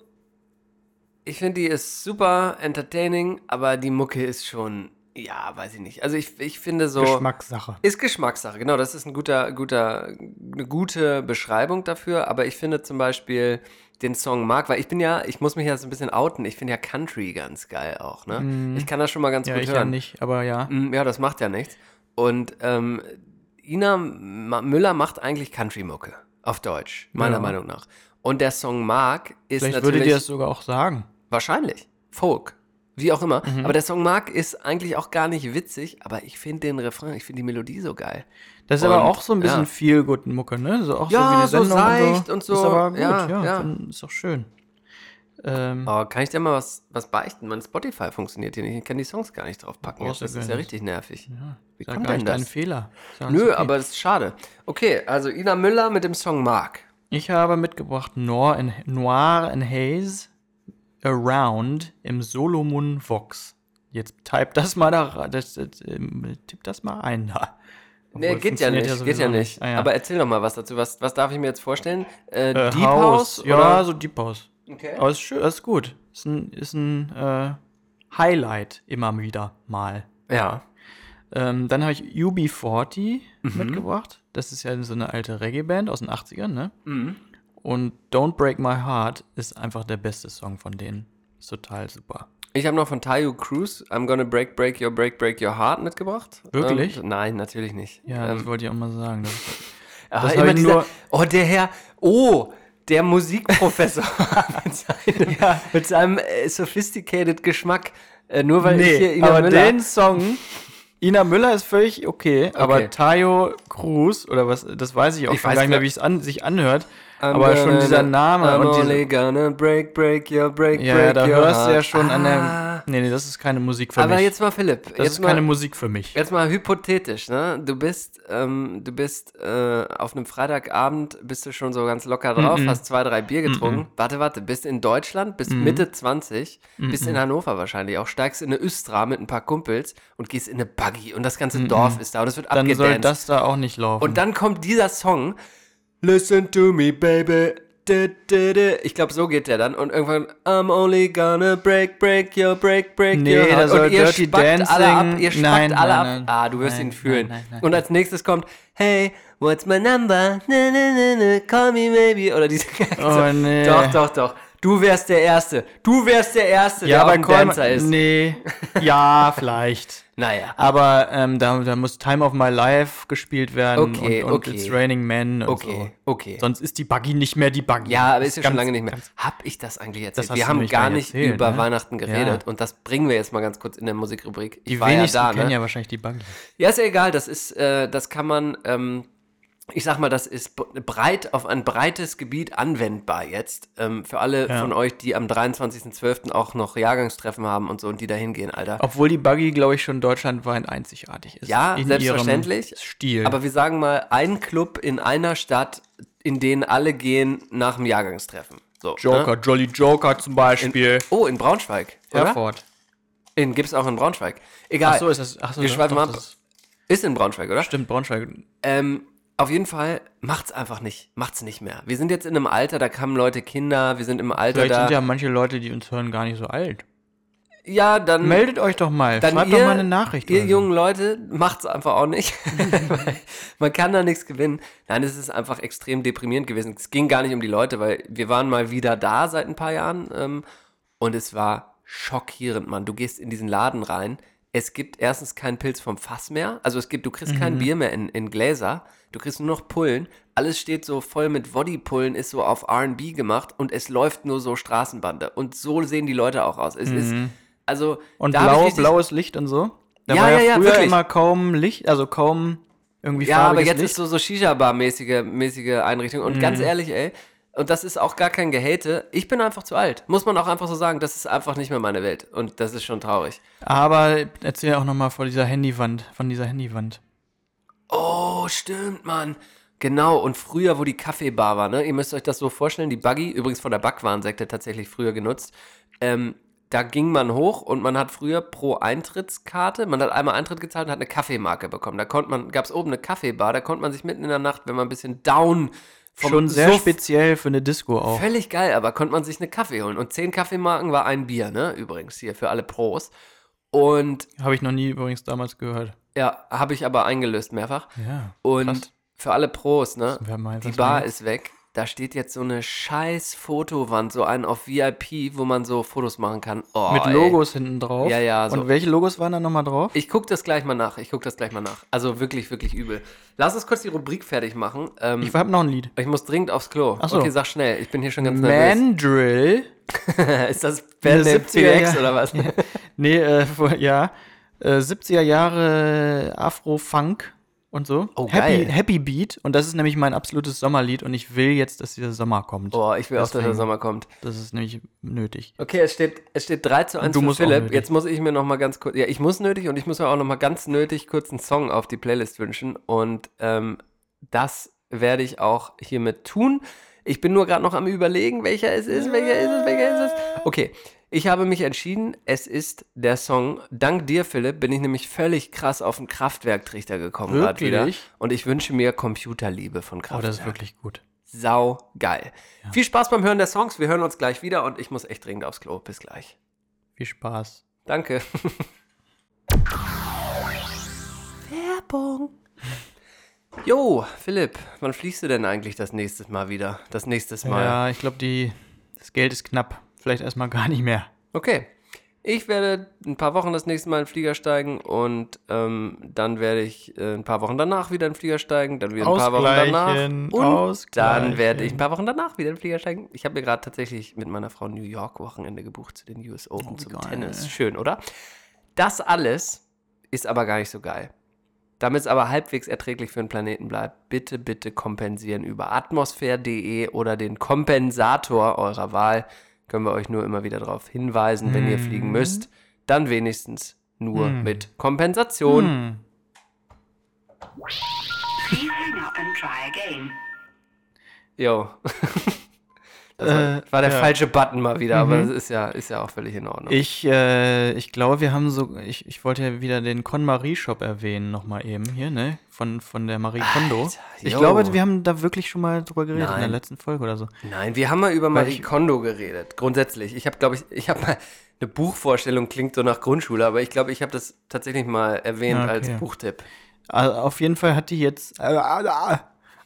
ich finde, die ist super entertaining, aber die Mucke ist schon, ja, weiß ich nicht. Also, ich, ich finde so. Geschmackssache. Ist Geschmackssache, genau. Das ist ein guter, guter, eine gute Beschreibung dafür. Aber ich finde zum Beispiel den Song Mark, weil ich bin ja, ich muss mich ja so ein bisschen outen. Ich finde ja Country ganz geil auch, ne? Ich kann das schon mal ganz Ja, gut ich hören. ja nicht, aber ja. Mm, Ja, das macht ja nichts. Und ähm, Ina Müller macht eigentlich Country-Mucke auf Deutsch, meiner Ja. Meinung nach. Und der Song Mark ist Vielleicht natürlich würde dir das sogar auch sagen. Wahrscheinlich Folk, wie auch immer. Mhm. Aber der Song Mark ist eigentlich auch gar nicht witzig, aber ich finde den Refrain, ich finde die Melodie so geil. Das ist aber Und, auch so ein bisschen ja. viel gut Mucke, ne? So, auch Ja, so wie die so seicht und und so. so. Ist aber gut, Ja, ja. ja. Ist doch schön. Ähm, Aber kann ich dir mal was, was beichten? Mein Spotify funktioniert hier nicht. Ich kann die Songs gar nicht drauf packen. Brauchst Jetzt. du Das ist ja richtig nervig. Wie sag kommt denn das? Fehler. Sag, Nö, okay. aber das ist schade. Okay, also Ina Müller mit dem Song Mark. Ich habe mitgebracht Noir and, Noir and Haze Around im Solomon Vox. Jetzt type das mal da. Das, das, ähm, tipp das mal ein da. Nee, geht ja nicht, geht sowieso ja nicht. Ah, ja. Aber erzähl doch mal was dazu. Was, was darf ich mir jetzt vorstellen? Äh, äh, Deep House? Ja, oder? so Deep House. Okay. Aber ist schön, ist gut. Ist ein, ist ein äh, Highlight immer wieder mal. Ja. Ähm, dann habe ich UB40 Mhm. mitgebracht. Das ist ja so eine alte Reggae-Band aus den 80ern, ne? Mhm. Und Don't Break My Heart ist einfach der beste Song von denen. Ist total super. Ich habe noch von Tayo Cruz I'm Gonna Break, Break Your, Break, Break Your Heart mitgebracht. Wirklich? Ähm, nein, natürlich nicht. Ja, das ähm, wollte ich auch mal sagen. Das aber *laughs* das immer hab ich dieser, nur- oh, der Herr, oh, der Musikprofessor *laughs* *laughs* mit seinem, mit seinem äh, sophisticated Geschmack. Äh, nur weil ich hier Ina aber Müller... den Song, Ina Müller ist völlig okay, aber Tayo Cruz, oder was, das weiß ich auch Ich schon weiß gar nicht mehr, wie es an, sich anhört. I'm aber schon gonna- dieser Name I'm und diese, gonna break, break your, break, ja, break da your hörst du ja schon an Ah. der. Nee, nee, das ist keine Musik für Aber mich. jetzt mal Philipp, das jetzt ist mal, keine Musik für mich. Jetzt mal hypothetisch, ne? Du bist, ähm, du bist äh, auf einem Freitagabend, bist du schon so ganz locker drauf, hast zwei, drei Bier getrunken. Warte, warte, bist in Deutschland, bist Mitte 20, bist in Hannover wahrscheinlich auch, steigst in eine Östra mit ein paar Kumpels und gehst in eine Buggy und das ganze Dorf ist da und es wird Dann soll abgedanced. das da auch nicht laufen. Und dann kommt dieser Song, Listen to me, baby. Ich glaube, so geht der dann. Und irgendwann, I'm only gonna break, break your, break, break Nee, your heart. Und ihr Dirty spackt alle ab. Dancing- Ihr spackt Nein, alle nein, ab. nein. ah, du wirst ihn fühlen. Und als nächstes kommt, hey, what's my number? Na, na, na, na, call me maybe. Oder diese Oh, nee. Doch, doch, doch. Du wärst der Erste. Du wärst der Erste, ja, der aber ein Call Dancer ist. Nee. Ja, *laughs* vielleicht. Naja. Aber ähm, da, da muss Time of My Life gespielt werden Okay, und, und okay. It's Raining Men und Okay, so. okay. Sonst ist die Buggy nicht mehr die Buggy. Ja, aber Das ist ja schon ganz- lange nicht mehr. Hab ich das eigentlich erzählt? hast Wir haben gar nicht erzählt, über ne? Weihnachten geredet Ja. und das bringen wir jetzt mal ganz kurz in der Musikrubrik. Ich Die war ja wenigsten da, kennen ne? ja wahrscheinlich die Buggy. Ja, ist ja egal. Das ist, äh, das kann man, ähm, ich sag mal, das ist breit auf ein breites Gebiet anwendbar jetzt. Ähm, für alle Ja. von euch, die am 23.12. auch noch Jahrgangstreffen haben und so und die da hingehen, Alter. Obwohl die Buggy, glaube ich, schon deutschlandweit einzigartig ist. Ja, in selbstverständlich. Stil. Aber wir sagen mal, ein Club in einer Stadt, in den alle gehen nach dem Jahrgangstreffen. So, Joker, Ne? Jolly Joker zum Beispiel. Oh, in Braunschweig. Herford. In, gibt's auch in Braunschweig. Egal. Ach so, ist das. Ach so, Wir schweifen doch, ab. das Ist in Braunschweig, oder? Stimmt, Braunschweig. Ähm, auf jeden Fall macht's einfach nicht. Macht's nicht mehr. Wir sind jetzt in einem Alter, da haben Leute Kinder, wir sind im Alter Vielleicht da. sind ja manche Leute, die uns hören, gar nicht so alt. Ja, dann Meldet euch doch mal. Dann Schreibt ihr, doch mal eine Nachricht. Ihr so. jungen Leute, macht's einfach auch nicht. *laughs* Man kann da nichts gewinnen. Nein, es ist einfach extrem deprimierend gewesen. Es ging gar nicht um die Leute, weil wir waren mal wieder da seit ein paar Jahren ähm, und es war schockierend, Mann. Du gehst in diesen Laden rein. Es gibt erstens keinen Pilz vom Fass mehr. Also es gibt, du kriegst Mhm. kein Bier mehr in, in Gläser. Du kriegst nur noch Pullen. Alles steht so voll mit Woddy-Pullen, ist so auf R&B gemacht und es läuft nur so Straßenbande. Und so sehen die Leute auch aus. Es ist, also Mhm. Und blau, blaues Licht und so. Da Ja, war ja, ja, früher wirklich. immer kaum Licht, also kaum irgendwie Ja, aber jetzt Licht. ist so, so Shisha-Bar-mäßige mäßige Einrichtung. Und ganz ehrlich, ey, und das ist auch gar kein Gehate, ich bin einfach zu alt. Muss man auch einfach so sagen, das ist einfach nicht mehr meine Welt. Und das ist schon traurig. Aber erzähl auch noch mal von dieser Handywand, von dieser Handywand. Oh, stimmt, Mann. Genau, und früher, wo die Kaffeebar war, ne? Ihr müsst euch das so vorstellen, die Buggy, übrigens von der Backwarensekte tatsächlich früher genutzt, ähm, da ging man hoch und man hat früher pro Eintrittskarte, man hat einmal Eintritt gezahlt und hat eine Kaffeemarke bekommen. Da konnte man, gab es oben eine Kaffeebar, da konnte man sich mitten in der Nacht, wenn man ein bisschen down vom Schon sehr Suff- speziell für eine Disco auch. Völlig geil, aber konnte man sich eine Kaffee holen. Und zehn Kaffeemarken war ein Bier, ne? Übrigens hier für alle Pros. Und Habe ich noch nie übrigens damals gehört. Ja, habe ich aber eingelöst mehrfach. Ja. Und krass. für alle Pros, ne? Die Bar ist weg. Da steht jetzt so eine scheiß Fotowand, so einen auf VIP, wo man so Fotos machen kann. Oh, Mit ey. Logos hinten drauf. Ja, ja, so. Und welche Logos waren da nochmal drauf? Ich guck das gleich mal nach. Ich guck das gleich mal nach. Also wirklich, wirklich übel. Lass uns kurz die Rubrik fertig machen. Ähm, Ich habe noch ein Lied. ich muss dringend aufs Klo. Ach so. Okay, sag schnell. Ich bin hier schon ganz nervös. Mandrill. *laughs* ist das 70er TX Jahr- oder was? *laughs* Nee, äh, *laughs* ja. Äh, 70er Jahre Afro-Funk und so. Oh, Happy, geil. Happy Beat. Und das ist nämlich mein absolutes Sommerlied. Und ich will jetzt, dass dieser Sommer kommt. Boah, ich will auch, dass der. Sommer kommt. Das ist nämlich nötig. Okay, es steht, es steht 3 zu 1 du für musst auch Philipp. nötig. Jetzt muss ich mir noch mal ganz kurz, ja, ich muss nötig und ich muss mir auch noch mal ganz nötig kurz einen Song auf die Playlist wünschen und ähm, das werde ich auch hiermit tun. Ich bin nur gerade noch am überlegen, welcher es ist, welcher ist es, welcher ist es. Okay, ich habe mich entschieden, es ist der Song. Dank dir, Philipp, bin ich nämlich völlig krass auf den Kraftwerk-Trichter gekommen gerade wieder. Wirklich? Und ich wünsche mir Computerliebe von Oh, Kraftwerk. das ist wirklich gut. Sau geil. Viel Spaß beim Hören der Songs. Wir hören uns gleich wieder und ich muss echt dringend aufs Klo. Bis gleich. Viel Spaß. Danke. *laughs* Werbung. Jo, Philipp, wann fliegst du denn eigentlich das nächste Mal wieder? Das nächste Mal. Ja, ich glaube, die das Geld ist knapp. Vielleicht erstmal gar nicht mehr. Okay. Ich werde ein paar Wochen das nächste Mal in den Flieger steigen und ähm, dann werde ich äh, ein paar Wochen danach wieder in den Flieger steigen, dann wieder ein paar Wochen danach und ausgleichen. dann werde ich ein paar Wochen danach wieder in den Flieger steigen. Ich habe mir gerade tatsächlich mit meiner Frau New York Wochenende gebucht zu den US Open Oh, zum geil. Tennis. Schön, oder? Das alles ist aber gar nicht so geil. Damit es aber halbwegs erträglich für den Planeten bleibt, bitte, bitte kompensieren über atmosphäre.de oder den Kompensator eurer Wahl. Können wir euch nur immer wieder darauf hinweisen, wenn ihr fliegen müsst, dann wenigstens nur mit Kompensation. Please hang up and try again. Jo. *laughs* Das war, Äh, war der ja. falsche Button mal wieder, aber das ist ja, ist ja auch völlig in Ordnung. Ich, äh, ich glaube, wir haben so, ich, ich wollte ja wieder den Con-Marie-Shop erwähnen, nochmal eben hier, ne? Von, von der Marie Kondo. Alter, Ich glaube, wir haben da wirklich schon mal drüber geredet in der Nein. letzten Folge oder so. Nein, wir haben mal über Marie ich- Kondo geredet, grundsätzlich. Ich habe, glaube ich, ich habe mal eine Buchvorstellung, klingt so nach Grundschule, aber ich glaube, ich habe das tatsächlich mal erwähnt Ah, okay. als Buchtipp. Also auf jeden Fall hat die jetzt, äh, äh,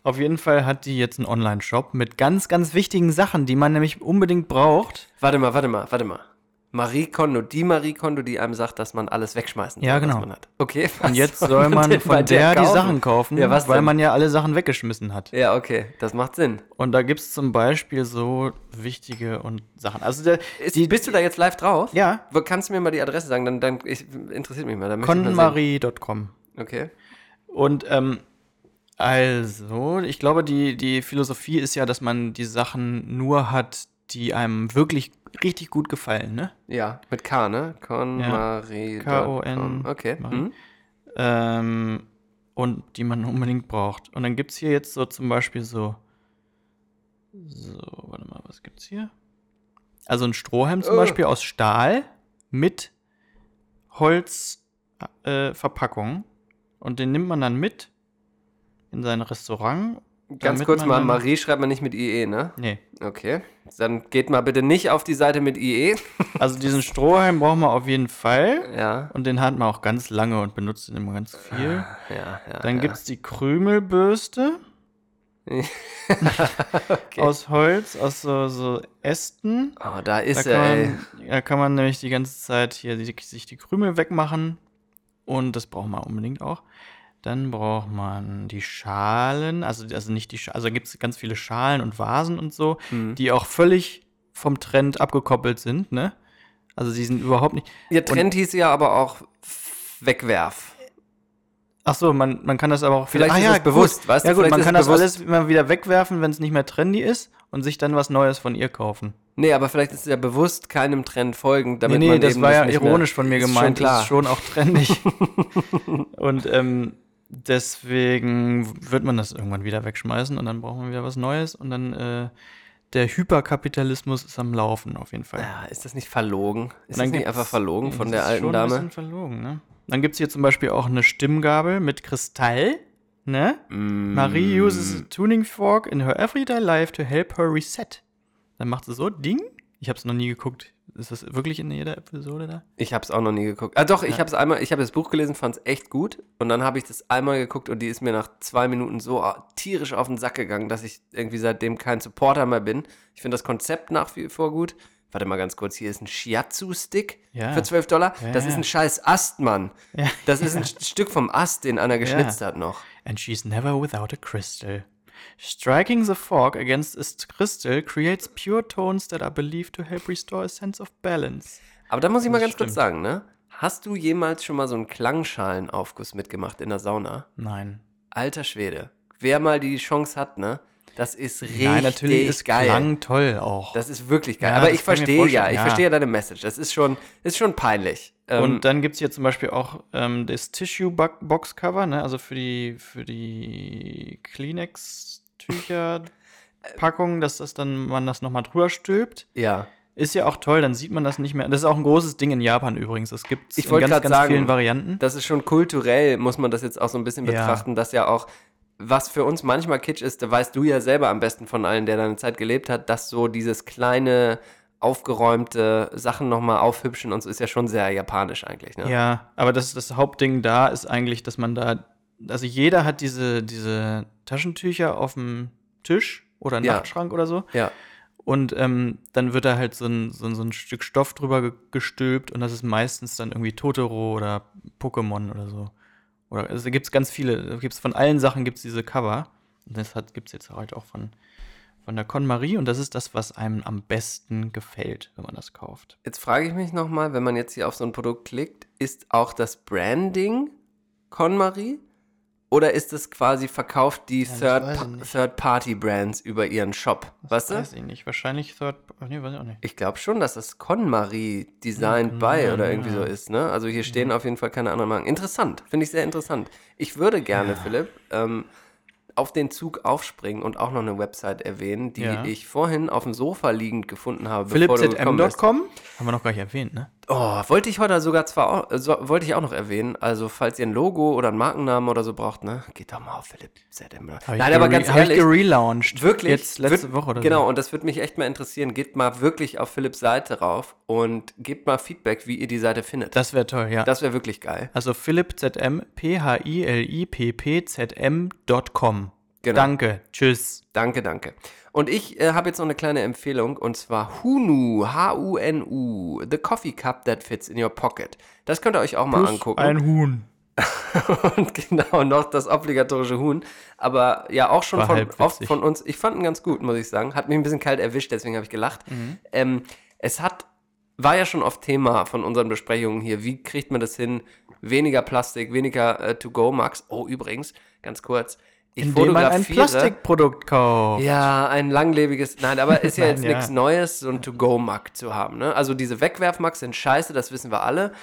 auf jeden Fall hat die jetzt einen Online-Shop mit ganz, ganz wichtigen Sachen, die man nämlich unbedingt braucht. Warte mal, warte mal, warte mal. Marie Kondo, die Marie Kondo, die einem sagt, dass man alles wegschmeißen Ja, soll, genau. was man hat. Okay, was Und jetzt soll man von der die kaufen? Sachen kaufen, Ja, was weil denn? man ja alle Sachen weggeschmissen hat. Ja, okay, das macht Sinn. Und da gibt es zum Beispiel so wichtige und Sachen. Also der, Ist, die, bist du da jetzt live drauf? Ja. Kannst du mir mal die Adresse sagen? Dann, dann ich, interessiert mich mal. Conmarie.com. Okay. Und ähm, also, ich glaube, die, die Philosophie ist ja, dass man die Sachen nur hat, die einem wirklich richtig gut gefallen, ne? Ja, mit K, ne? Conmarie. K-O-N. Okay. Marie. Hm? Ähm, und die man unbedingt braucht. Und dann gibt es hier jetzt so zum Beispiel so. So, warte mal, was gibt's hier? Also ein Strohhalm zum Äh. Beispiel aus Stahl mit Holzverpackung. Äh, und den nimmt man dann mit in sein Restaurant. Ganz kurz mal, Marie schreibt man nicht mit IE, ne? Nee. Okay. Dann geht mal bitte nicht auf die Seite mit IE. *laughs* Also diesen Strohhalm brauchen wir auf jeden Fall. Ja. Und den hat man auch ganz lange und benutzt ihn immer ganz viel. Ja, ja. Dann ja. gibt es die Krümelbürste. *laughs* Aus Holz, aus so, so Ästen. Oh, da Da ist kann, er, ey. man, da kann man nämlich die ganze Zeit hier sich die Krümel wegmachen. Und das braucht man unbedingt auch. Dann braucht man die Schalen, also, also nicht die Schalen, also gibt es ganz viele Schalen und Vasen und so, Mhm. die auch völlig vom Trend abgekoppelt sind, ne? Also die sind überhaupt nicht. Ihr Trend hieß ja aber auch Wegwerf. Ach so, man, man kann das aber auch Vielleicht ah, ist ja, es bewusst, gut. weißt du, Ja gut, man kann das bewusst. alles immer wieder wegwerfen, wenn es nicht mehr trendy ist und sich dann was Neues von ihr kaufen. Nee, aber vielleicht ist es ja bewusst keinem Trend folgend, damit nee, nee, man das war ja ironisch von mir gemeint. Schon Das klar. ist schon auch trendig. *laughs* und ähm, deswegen wird man das irgendwann wieder wegschmeißen und dann braucht man wieder was Neues und dann äh, der Hyperkapitalismus ist am Laufen auf jeden Fall. ja, ist das nicht verlogen? Ist das nicht einfach verlogen von der alten schon Ein Dame? bisschen verlogen, ne? Dann gibt es hier zum Beispiel auch eine Stimmgabel mit Kristall, ne? Mm. Marie uses a tuning fork in her everyday life to help her reset. Dann macht sie so Ding. Ich habe es noch nie geguckt. Ist das wirklich in jeder Episode da? Ich habe es auch noch nie geguckt. Ah doch, ich habe es einmal, ich habe das Buch gelesen, fand es echt gut und dann habe ich das einmal geguckt und die ist mir nach zwei Minuten so ah, tierisch auf den Sack gegangen, dass ich irgendwie seitdem kein Supporter mehr bin. Ich finde das Konzept nach wie vor gut. Warte mal ganz kurz, hier ist ein Shiatsu-Stick Ja. für 12 Dollar. Ja, das ist ja. ein scheiß Ast, Mann. Ja. Das ist ein *laughs* Stück vom Ast, den einer geschnitzt hat noch. And she's never without a crystal. Striking the fork against its crystal creates pure tones that are believed to help restore a sense of balance. Aber da muss ich mal ganz kurz stimmt. sagen, ne? Hast du jemals schon mal so einen Klangschalenaufguss mitgemacht in der Sauna? Nein. Alter Schwede. Wer mal die Chance hat, ne? Das ist richtig Nein, natürlich ist geil. Klang toll auch. Das ist wirklich geil. Ja, Aber ich verstehe ja, ich ja. verstehe ja deine Message. Das ist schon, ist schon peinlich. Ähm, Und dann gibt es hier zum Beispiel auch ähm, das Tissue-Box-Cover, ne? also für die, für die Kleenex-Tücher-Packung, *laughs* dass das dann, man das nochmal drüber stülpt. ja. Ist ja auch toll, dann sieht man das nicht mehr. Das ist auch ein großes Ding in Japan übrigens. Gibt es Ich in ganz, ganz sagen, vielen Varianten. Das ist schon kulturell, muss man das jetzt auch so ein bisschen Ja. betrachten, dass ja auch, was für uns manchmal Kitsch ist, da weißt du ja selber am besten von allen, der deine Zeit gelebt hat, dass so dieses kleine, aufgeräumte Sachen nochmal aufhübschen und so ist ja schon sehr japanisch eigentlich. Ne? Ja, aber das, das Hauptding da ist eigentlich, dass man da, also jeder hat diese, diese Taschentücher auf dem Tisch oder Ja. Nachtschrank oder so. ja. Und ähm, dann wird da halt so ein, so, ein- so ein Stück Stoff drüber ge gestülpt und das ist meistens dann irgendwie Totoro oder Pokémon oder so. Oder also gibt es ganz viele, da gibt's von allen Sachen gibt es diese Cover. Und das gibt es jetzt halt auch von, von der KonMari und das ist das, was einem am besten gefällt, wenn man das kauft. Jetzt frage ich mich nochmal, wenn man jetzt hier auf so ein Produkt klickt, ist auch das Branding KonMari? Oder ist es quasi verkauft die das Third- nicht. Third-Party-Brands über ihren Shop? Weißt du? Weiß ich nicht. Wahrscheinlich Third. Nee, weiß ich auch nicht. Ich glaube schon, dass das KonMari designed Ja, by ja, oder irgendwie ja. so ist. Ne? Also hier stehen auf jeden Fall keine anderen Marken. Interessant, finde ich sehr interessant. Ich würde gerne, Philipp, ähm, auf den Zug aufspringen und auch noch eine Website erwähnen, die Ja. ich vorhin auf dem Sofa liegend gefunden habe. PhilippZM.com? Haben wir noch gar nicht erwähnt, ne? Oh, wollte ich heute sogar zwar auch, äh, so, wollte ich auch noch erwähnen. Also, falls ihr ein Logo oder einen Markennamen oder so braucht, ne, geht doch mal auf Philipp ZM. Ich Nein, aber ganz hab ich ehrlich, gelauncht. wirklich. Jetzt letzte wird, Woche oder Genau, so. und das würde mich echt mal interessieren. Geht mal wirklich auf Philipps Seite rauf und gebt mal Feedback, wie ihr die Seite findet. Das wäre toll, ja. Das wäre wirklich geil. also PhilippZM, P-H-I-L-I-P-P-Z-M.com. Genau. Danke. Tschüss. Danke, danke. Und ich äh, habe jetzt noch eine kleine Empfehlung und zwar Hunu, H-U-N-U, The Coffee Cup That Fits in Your Pocket. Das könnt ihr euch auch mal angucken. Ein Huhn. *laughs* und genau noch das obligatorische Huhn. Aber ja, auch schon von, oft von uns. Ich fand ihn ganz gut, muss ich sagen. Hat mich ein bisschen kalt erwischt, deswegen habe ich gelacht. Mhm. Ähm, es hat, war ja schon oft Thema von unseren Besprechungen hier. Wie kriegt man das hin? Weniger Plastik, weniger äh, To-Go, Max. Oh, übrigens, ganz kurz. Ich Indem man ein Plastikprodukt kauft. ja, ein langlebiges. Nein, aber ist ja *laughs* jetzt ja. nichts Neues, so ein To-Go-Mack zu haben. Ne? Also diese Wegwerfmacks sind scheiße, das wissen wir alle.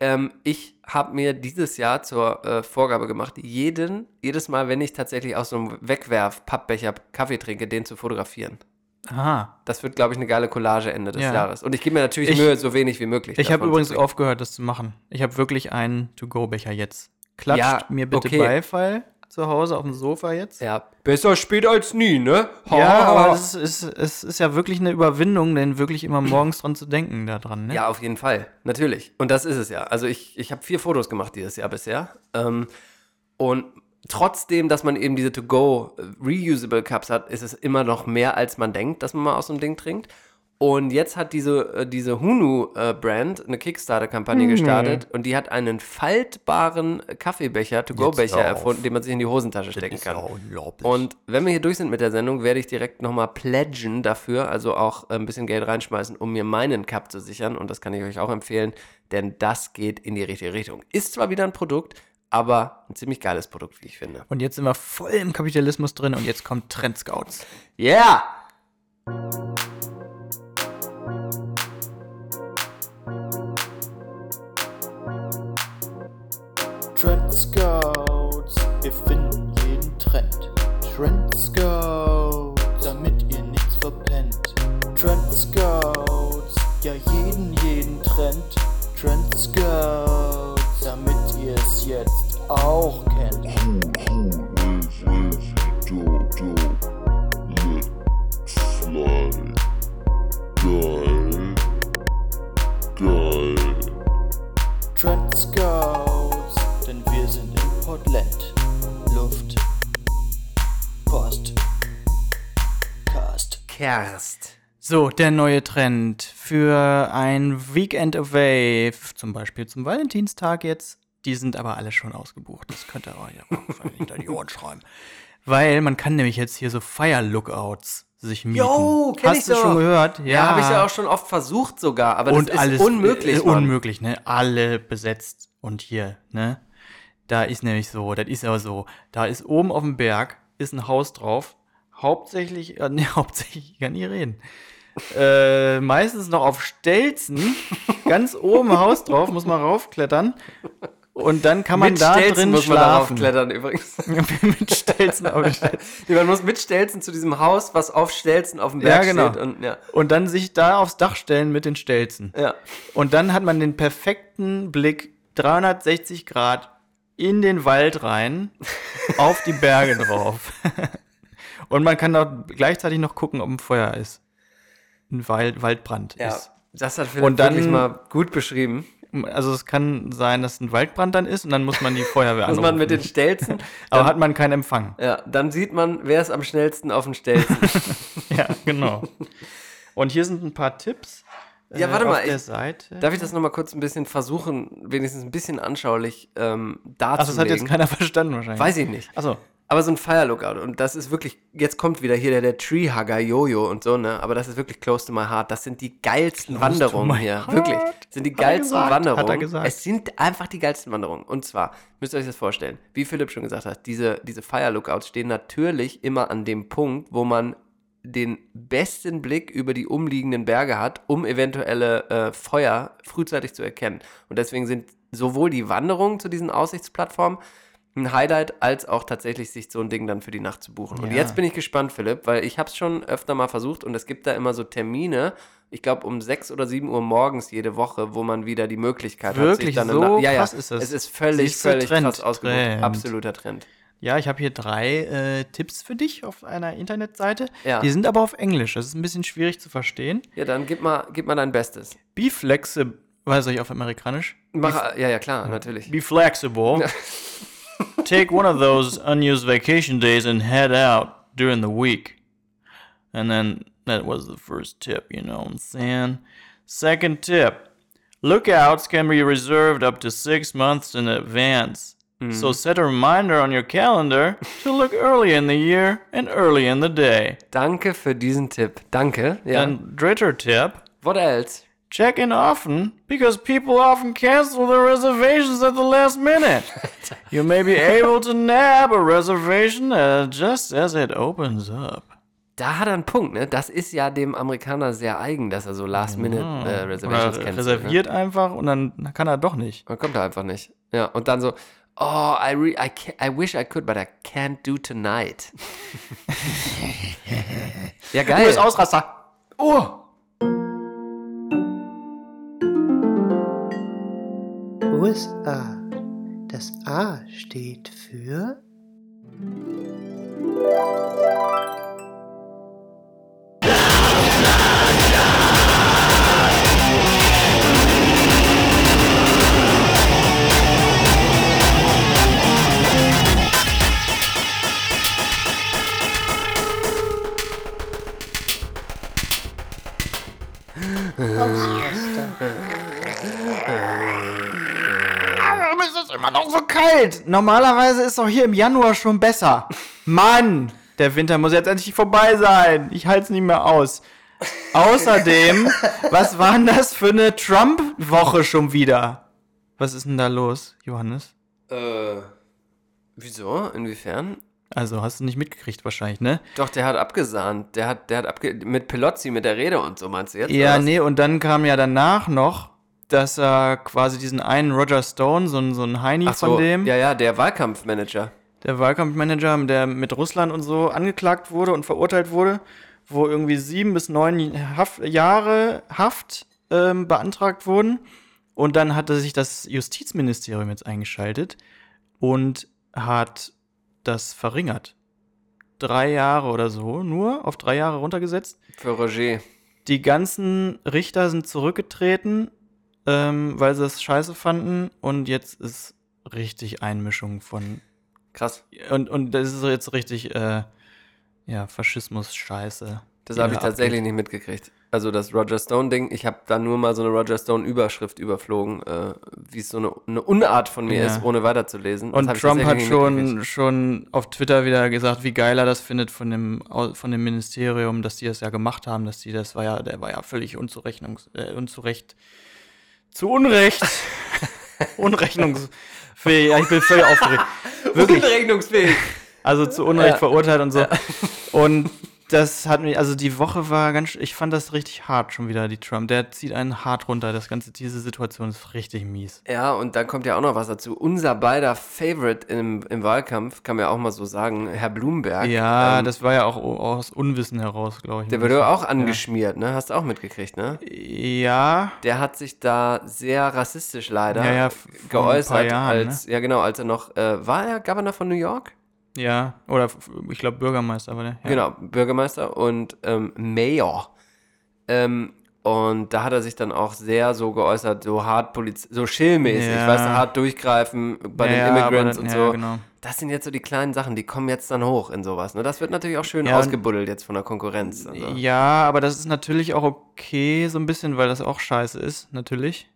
Ähm, ich habe mir dieses Jahr zur äh, Vorgabe gemacht, jeden, jedes Mal, wenn ich tatsächlich aus so einem Wegwerf-Pappbecher Kaffee trinke, den zu fotografieren. Aha. Das wird, glaube ich, eine geile Collage Ende des Ja. Jahres. Und ich gebe mir natürlich Ich- Mühe, so wenig wie möglich. Ich habe übrigens aufgehört, das zu machen. Ich habe wirklich einen To-Go-Becher jetzt. Klatscht Ja, mir bitte okay. Beifall. Zu Hause auf dem Sofa jetzt. Ja, besser spät als nie, ne? Ha, Ja, aber es ist, es ist ja wirklich eine Überwindung, denn wirklich immer morgens dran zu denken daran, ne? Ja, auf jeden Fall. Natürlich. Und das ist es ja. Also ich, ich habe vier Fotos gemacht dieses Jahr bisher. Ähm, und trotzdem, dass man eben diese To-Go Reusable Cups hat, ist es immer noch mehr, als man denkt, dass man mal aus dem Ding trinkt. Und jetzt hat diese, äh, diese Hunu-Brand eine Kickstarter-Kampagne gestartet und die hat einen faltbaren Kaffeebecher, To-Go-Becher erfunden, den man sich in die Hosentasche stecken kann. Und wenn wir hier durch sind mit der Sendung, werde ich direkt nochmal pledgen dafür, also auch äh, ein bisschen Geld reinschmeißen, um mir meinen Cup zu sichern. Und das kann ich euch auch empfehlen, denn das geht in die richtige Richtung. Ist zwar wieder ein Produkt, aber ein ziemlich geiles Produkt, wie ich finde. Und jetzt sind wir voll im Kapitalismus drin und jetzt kommt Trend Scouts. Yeah! Trend Scouts, wir finden jeden Trend. Trend Scouts, damit ihr nichts verpennt. Trend Scouts, ja jeden, jeden Trend. Trend Scouts, damit ihr es jetzt auch kennt. Trend Scouts, denn wir sind in Portland. Luft, Post, Cast. Kerst. So, der neue Trend für ein Weekend Away, zum Beispiel zum Valentinstag jetzt. Die sind aber alle schon ausgebucht. Das könnt ihr euch ja auch hinter die Ohren schreiben. Weil man kann nämlich jetzt hier so Fire Lookouts sich mieten. Jo, kenn Hast ich du doch. schon gehört? Ja, habe ich ja auch schon oft versucht sogar, aber und das ist alles unmöglich. Äh, unmöglich, ne? Alle besetzt. Und hier, ne? Da ist nämlich so, das ist aber so, da ist oben auf dem Berg ist ein Haus drauf. Hauptsächlich, äh, *laughs* ne, hauptsächlich, ich kann nie reden. Äh, meistens noch auf Stelzen, *laughs* ganz oben Haus drauf, muss man raufklettern. Und dann kann man mit da Stelzen drin muss man schlafen. klettern übrigens. *laughs* mit Stelzen auf Stelzen. Nee, man muss mit Stelzen zu diesem Haus, was auf Stelzen auf dem Ja, Berg genau. steht. Und, ja. Und dann sich da aufs Dach stellen mit den Stelzen. Ja. Und dann hat man den perfekten Blick 360 Grad in den Wald rein, auf die Berge drauf. *laughs* Und man kann auch gleichzeitig noch gucken, ob ein Feuer ist. Ein Wald, Waldbrand ja. ist. Das hat Philipp Und dann- wirklich mal gut beschrieben. Also es kann sein, dass ein Waldbrand dann ist und dann muss man die Feuerwehr Muss anrufen. man mit den Stelzen. *laughs* Aber dann, hat man keinen Empfang. ja, dann sieht man, wer ist am schnellsten auf den Stelzen. *laughs* Ja, genau. Und hier sind ein paar Tipps. Ja, äh, warte auf mal, ich-. Darf ich das nochmal kurz ein bisschen versuchen, wenigstens ein bisschen anschaulich ähm, darzulegen? Ach, das hat jetzt keiner *laughs* verstanden wahrscheinlich. Weiß ich nicht. Achso. Aber so ein Fire Lookout und das ist wirklich, jetzt kommt wieder hier der, der Treehugger Jojo und so, ne? Aber das ist wirklich close to my heart. Das sind die geilsten Close Wanderungen hier. heart. Wirklich. Das sind die Hat er geilsten gesagt, Wanderungen. hat er gesagt. Es sind einfach die geilsten Wanderungen. Und zwar, müsst ihr euch das vorstellen, wie Philipp schon gesagt hat, diese, diese Fire Lookouts stehen natürlich immer an dem Punkt, wo man den besten Blick über die umliegenden Berge hat, um eventuelle äh, Feuer frühzeitig zu erkennen. Und deswegen sind sowohl die Wanderungen zu diesen Aussichtsplattformen ein Highlight, als auch tatsächlich sich so ein Ding dann für die Nacht zu buchen. Und Ja. jetzt bin ich gespannt, Philipp, weil ich habe es schon öfter mal versucht und es gibt da immer so Termine, ich glaube um 6 oder 7 Uhr morgens jede Woche, wo man wieder die Möglichkeit hat, Wirklich? sich dann So ja, ja, krass ist das? Es ist völlig, völlig Trend, krass ausgebucht. Absoluter Trend. Ja, ich habe hier drei äh, Tipps für dich auf einer Internetseite. Ja. Die sind aber auf Englisch. Das ist ein bisschen schwierig zu verstehen. Ja, dann gib mal, gib mal dein Bestes. Be flexible. Was soll ich auf Amerikanisch? Mach, ja, ja, klar, natürlich. Be flexible. *laughs* Take one of those unused vacation days and head out during the week. And then that was the first tip, you know what I'm saying? Second tip lookouts can be reserved up to six months in advance. So set a reminder on your calendar to look early in the year and early in the day. Danke für diesen Tipp. Danke. Ja. And dritter tip What else? check in often because people often cancel their reservations at the last minute. *laughs* you may be able to nab a reservation uh, just as it opens up. Da hat er einen Punkt, ne? Das ist ja dem Amerikaner sehr eigen, dass er so Last-Minute-Reservations Oder kennt. reserviert einfach und dann kann er doch nicht. Dann kommt er einfach nicht. Ja, und dann so, oh, I, re I, I wish I could, but I can't do tonight. *laughs* ja, geil. Ausraster. Oh! USA. Das A steht für Warum ist es immer noch so kalt? Normalerweise ist doch hier im Januar schon besser. Mann, der Winter muss jetzt endlich vorbei sein. Ich halte es nicht mehr aus. Außerdem, was war denn das für eine Trump-Woche schon wieder? Was ist denn da los, Johannes? Äh, wieso? Inwiefern? Also, hast du nicht mitgekriegt wahrscheinlich, ne? Doch, der hat abgesahnt. Der hat, der hat abge mit Pelozzi, mit der Rede und so, meinst du jetzt? Ja, nee, und dann kam ja danach noch, dass er quasi diesen einen Roger Stone, so ein, so ein Heini Ach so, von dem, Ja, ja, der Wahlkampfmanager. der Wahlkampfmanager, der mit Russland und so angeklagt wurde und verurteilt wurde, wo irgendwie sieben bis neun Haft, Jahre Haft ähm, beantragt wurden. Und dann hatte sich das Justizministerium jetzt eingeschaltet und hat das verringert. Drei Jahre oder so, nur auf drei Jahre runtergesetzt. Für Roger. Die ganzen Richter sind zurückgetreten, ähm, weil sie es scheiße fanden. Und jetzt ist richtig Einmischung von. Krass. Und, und das ist jetzt richtig, äh, ja, Faschismus-Scheiße. Das habe ich tatsächlich abgeht. nicht mitgekriegt. Also das Roger Stone-Ding, ich habe da nur mal so eine Roger Stone-Überschrift überflogen, äh, wie es so eine, eine Unart von mir Ja. ist, ohne weiterzulesen. Und Trump hat schon, schon auf Twitter wieder gesagt, wie geil er das findet von dem, von dem Ministerium, dass die das ja gemacht haben, dass die das war ja, der war ja völlig unzurechnungs, äh, unzurecht, zu Unrecht, *laughs* unrechnungsfähig. Ja, ich bin völlig aufgeregt. *laughs* Wirklich. Unrechnungsfähig. Also zu Unrecht Ja. verurteilt und so. Und das hat mich, also die Woche war ganz, ich fand das richtig hart schon wieder, die Trump. Der zieht einen hart runter. Das ganze, diese Situation ist richtig mies. Ja, und dann kommt ja auch noch was dazu. Unser beider Favorite im, im Wahlkampf, kann man ja auch mal so sagen, Herr Bloomberg. Ja, ähm, das war ja auch aus Unwissen heraus, glaube ich. Der wurde auch angeschmiert, ne? Hast du auch mitgekriegt, ne? Ja, Der hat sich da sehr rassistisch leider Ja, ja, geäußert, Jahren, ne? als, ja genau, als er noch, äh, war er Governor von New York? Ja. Oder ich glaube Bürgermeister war der. Ja. Genau, Bürgermeister und ähm, Mayor. Ähm, und da hat er sich dann auch sehr so geäußert, so hart Poliz so schillmäßig, Ja. weißt du, hart durchgreifen bei Ja, den Immigrants aber und dann- so. ja, genau. Das sind jetzt so die kleinen Sachen, die kommen jetzt dann hoch in sowas. Ne? Das wird natürlich auch schön ausgebuddelt jetzt von der Konkurrenz. Also. Ja, aber das ist natürlich auch okay, so ein bisschen, weil das auch scheiße ist, natürlich.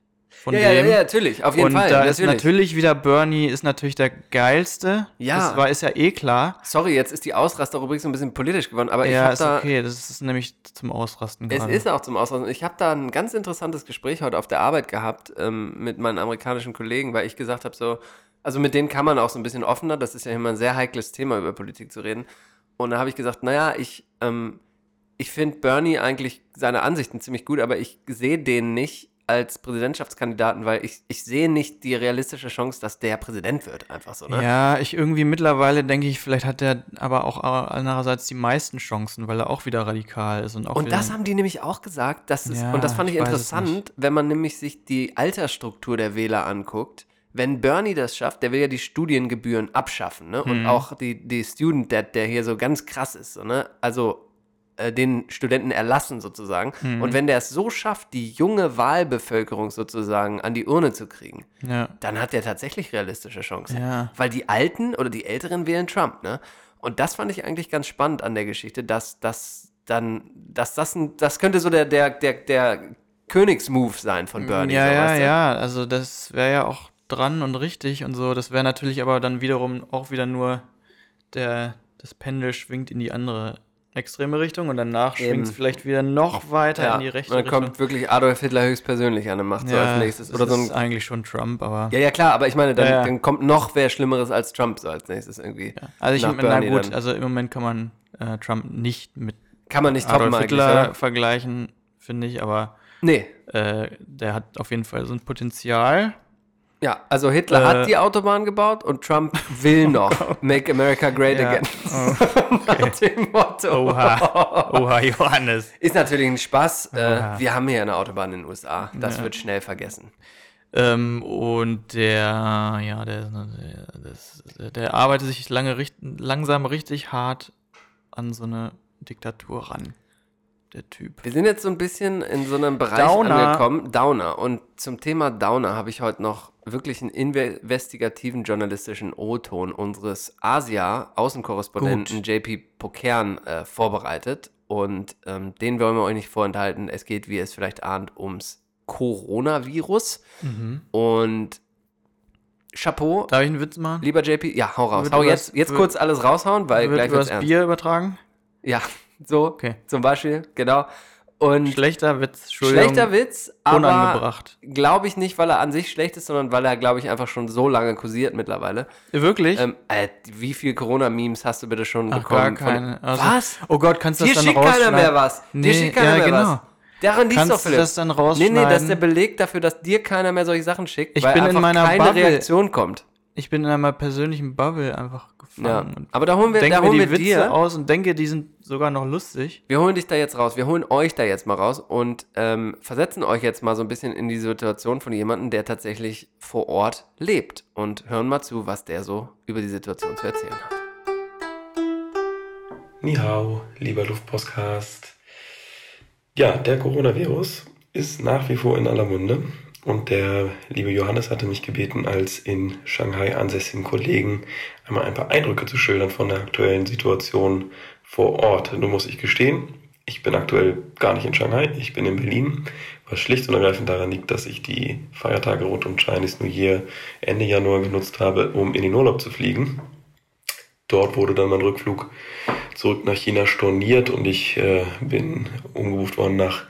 Von Ja, ja, ja, dem. ja, natürlich, auf jeden und Fall. da ist natürlich. natürlich wieder Bernie ist natürlich der geilste. Ja. Das war, ist ja eh klar. Sorry, jetzt ist die Ausrasterrubrik so ein bisschen politisch geworden, aber ich ja, habe ist da. okay. Das ist nämlich zum Ausrasten Es gerade. ist auch zum Ausrasten. Ich habe da ein ganz interessantes Gespräch heute auf der Arbeit gehabt ähm, mit meinen amerikanischen Kollegen, weil ich gesagt habe, so, also mit denen kann man auch so ein bisschen offener, das ist ja immer ein sehr heikles Thema, über Politik zu reden. Und da habe ich gesagt, naja, ich, ähm, ich finde Bernie eigentlich seine Ansichten ziemlich gut, aber ich sehe den nicht als Präsidentschaftskandidaten, weil ich, ich sehe nicht die realistische Chance, dass der Präsident wird, einfach so, ne? Ja, ich irgendwie mittlerweile denke ich, vielleicht hat er aber auch andererseits die meisten Chancen, weil er auch wieder radikal ist und auch Und das haben die nämlich auch gesagt. Das ist, Ja, und das fand ich, ich es interessant, wenn man nämlich sich die Altersstruktur der Wähler anguckt. Wenn Bernie das schafft, der will ja die Studiengebühren abschaffen, ne? Und auch die, die Student Debt, der hier so ganz krass ist, so, ne? Also äh, den Studenten erlassen sozusagen. Mhm. Und wenn der es so schafft, die junge Wahlbevölkerung sozusagen an die Urne zu kriegen, ja. dann hat der tatsächlich realistische Chancen. Ja. Weil die Alten oder die Älteren wählen Trump, ne? Und das fand ich eigentlich ganz spannend an der Geschichte, dass das dann, dass das ein, das könnte so der, der, der, der Königsmove sein von Bernie. ja, so, ja, weißt du? ja, also das wäre ja auch dran und richtig und so. Das wäre natürlich aber dann wiederum auch wieder nur der, das Pendel schwingt in die andere extreme Richtung und danach schwingt es vielleicht wieder noch weiter Ja, in die rechte und dann Richtung. kommt wirklich Adolf Hitler höchstpersönlich an und macht so als nächstes. das Oder so ist ein, eigentlich schon Trump, aber ja, ja, klar, aber ich meine, dann, Ja, ja. dann kommt noch wer Schlimmeres als Trump so als nächstes irgendwie. also ich nach na gut, dann. also im Moment kann man äh, Trump nicht mit Kann man nicht Adolf Hitler vergleichen, finde ich, aber Nee. äh, der hat auf jeden Fall so ein Potenzial. Ja, also Hitler Äh, hat die Autobahn gebaut und Trump will *laughs* noch Make America Great Ja. Again. *laughs* Nach dem Motto. Oha, oha, Johannes. Ist natürlich ein Spaß. Äh, Oha. wir haben hier eine Autobahn in den USA. Das wird schnell vergessen. Ähm, und der, ja, der, der, der arbeitet sich lange, langsam richtig hart an so eine Diktatur ran. Der Typ. Wir sind jetzt so ein bisschen in so einem Bereich Downer. angekommen. Downer. Und zum Thema Downer habe ich heute noch wirklich einen investigativen journalistischen O-Ton unseres Asia-Außenkorrespondenten JP Pokern äh, vorbereitet. Und ähm, den wollen wir euch nicht vorenthalten. Es geht, wie ihr es vielleicht ahnt, ums Coronavirus. Mhm. Und Chapeau, Darf ich einen Witz machen? lieber JP. Ja, hau raus. Wird Hau jetzt, jetzt wird- kurz alles raushauen, weil Wird gleich wird's das ernst. Bier übertragen? Ja, so Okay. zum Beispiel, genau. Und Schlechter Witz, schlechter Witz, aber Unangebracht. glaube ich nicht, weil er an sich schlecht ist, sondern weil er, glaube ich, einfach schon so lange kursiert mittlerweile. Wirklich? Ähm, äh, wie viel Corona-Memes hast du bitte schon Ach, bekommen? gar keine. Also- was? Oh Gott, kannst du das Dir dann schickt keiner rausschneiden? mehr was. Dir Nee, schickt keiner ja, mehr genau. was. Daran liegt Kannst doch, du Philipp. das dann Nee, rausschneiden? nee, das ist der Beleg dafür, dass dir keiner mehr solche Sachen schickt, Ich weil bin in einfach meiner keine Bubble. Reaktion kommt. Ich bin in einer persönlichen Bubble einfach Ja. gefangen. und Aber da holen wir, denke da mir holen wir die Witze dir, aus und denke, die sind sogar noch lustig. wir holen dich da jetzt raus, wir holen euch da jetzt mal raus und ähm, versetzen euch jetzt mal so ein bisschen in die Situation von jemandem, der tatsächlich vor Ort lebt und hören mal zu, was der so über die Situation zu erzählen hat. Ni hao, lieber Luftpostcast. Ja, der Coronavirus ist nach wie vor in aller Munde und der liebe Johannes hatte mich gebeten, als in Shanghai ansässigen Kollegen einmal ein paar Eindrücke zu schildern von der aktuellen Situation vor Ort. Nun muss ich gestehen, ich bin aktuell gar nicht in Shanghai, ich bin in Berlin, was schlicht und ergreifend daran liegt, dass ich die Feiertage rund um Chinese New Year Ende Januar genutzt habe, um in den Urlaub zu fliegen. Dort wurde dann mein Rückflug zurück nach China storniert und ich äh, bin umgebucht worden nach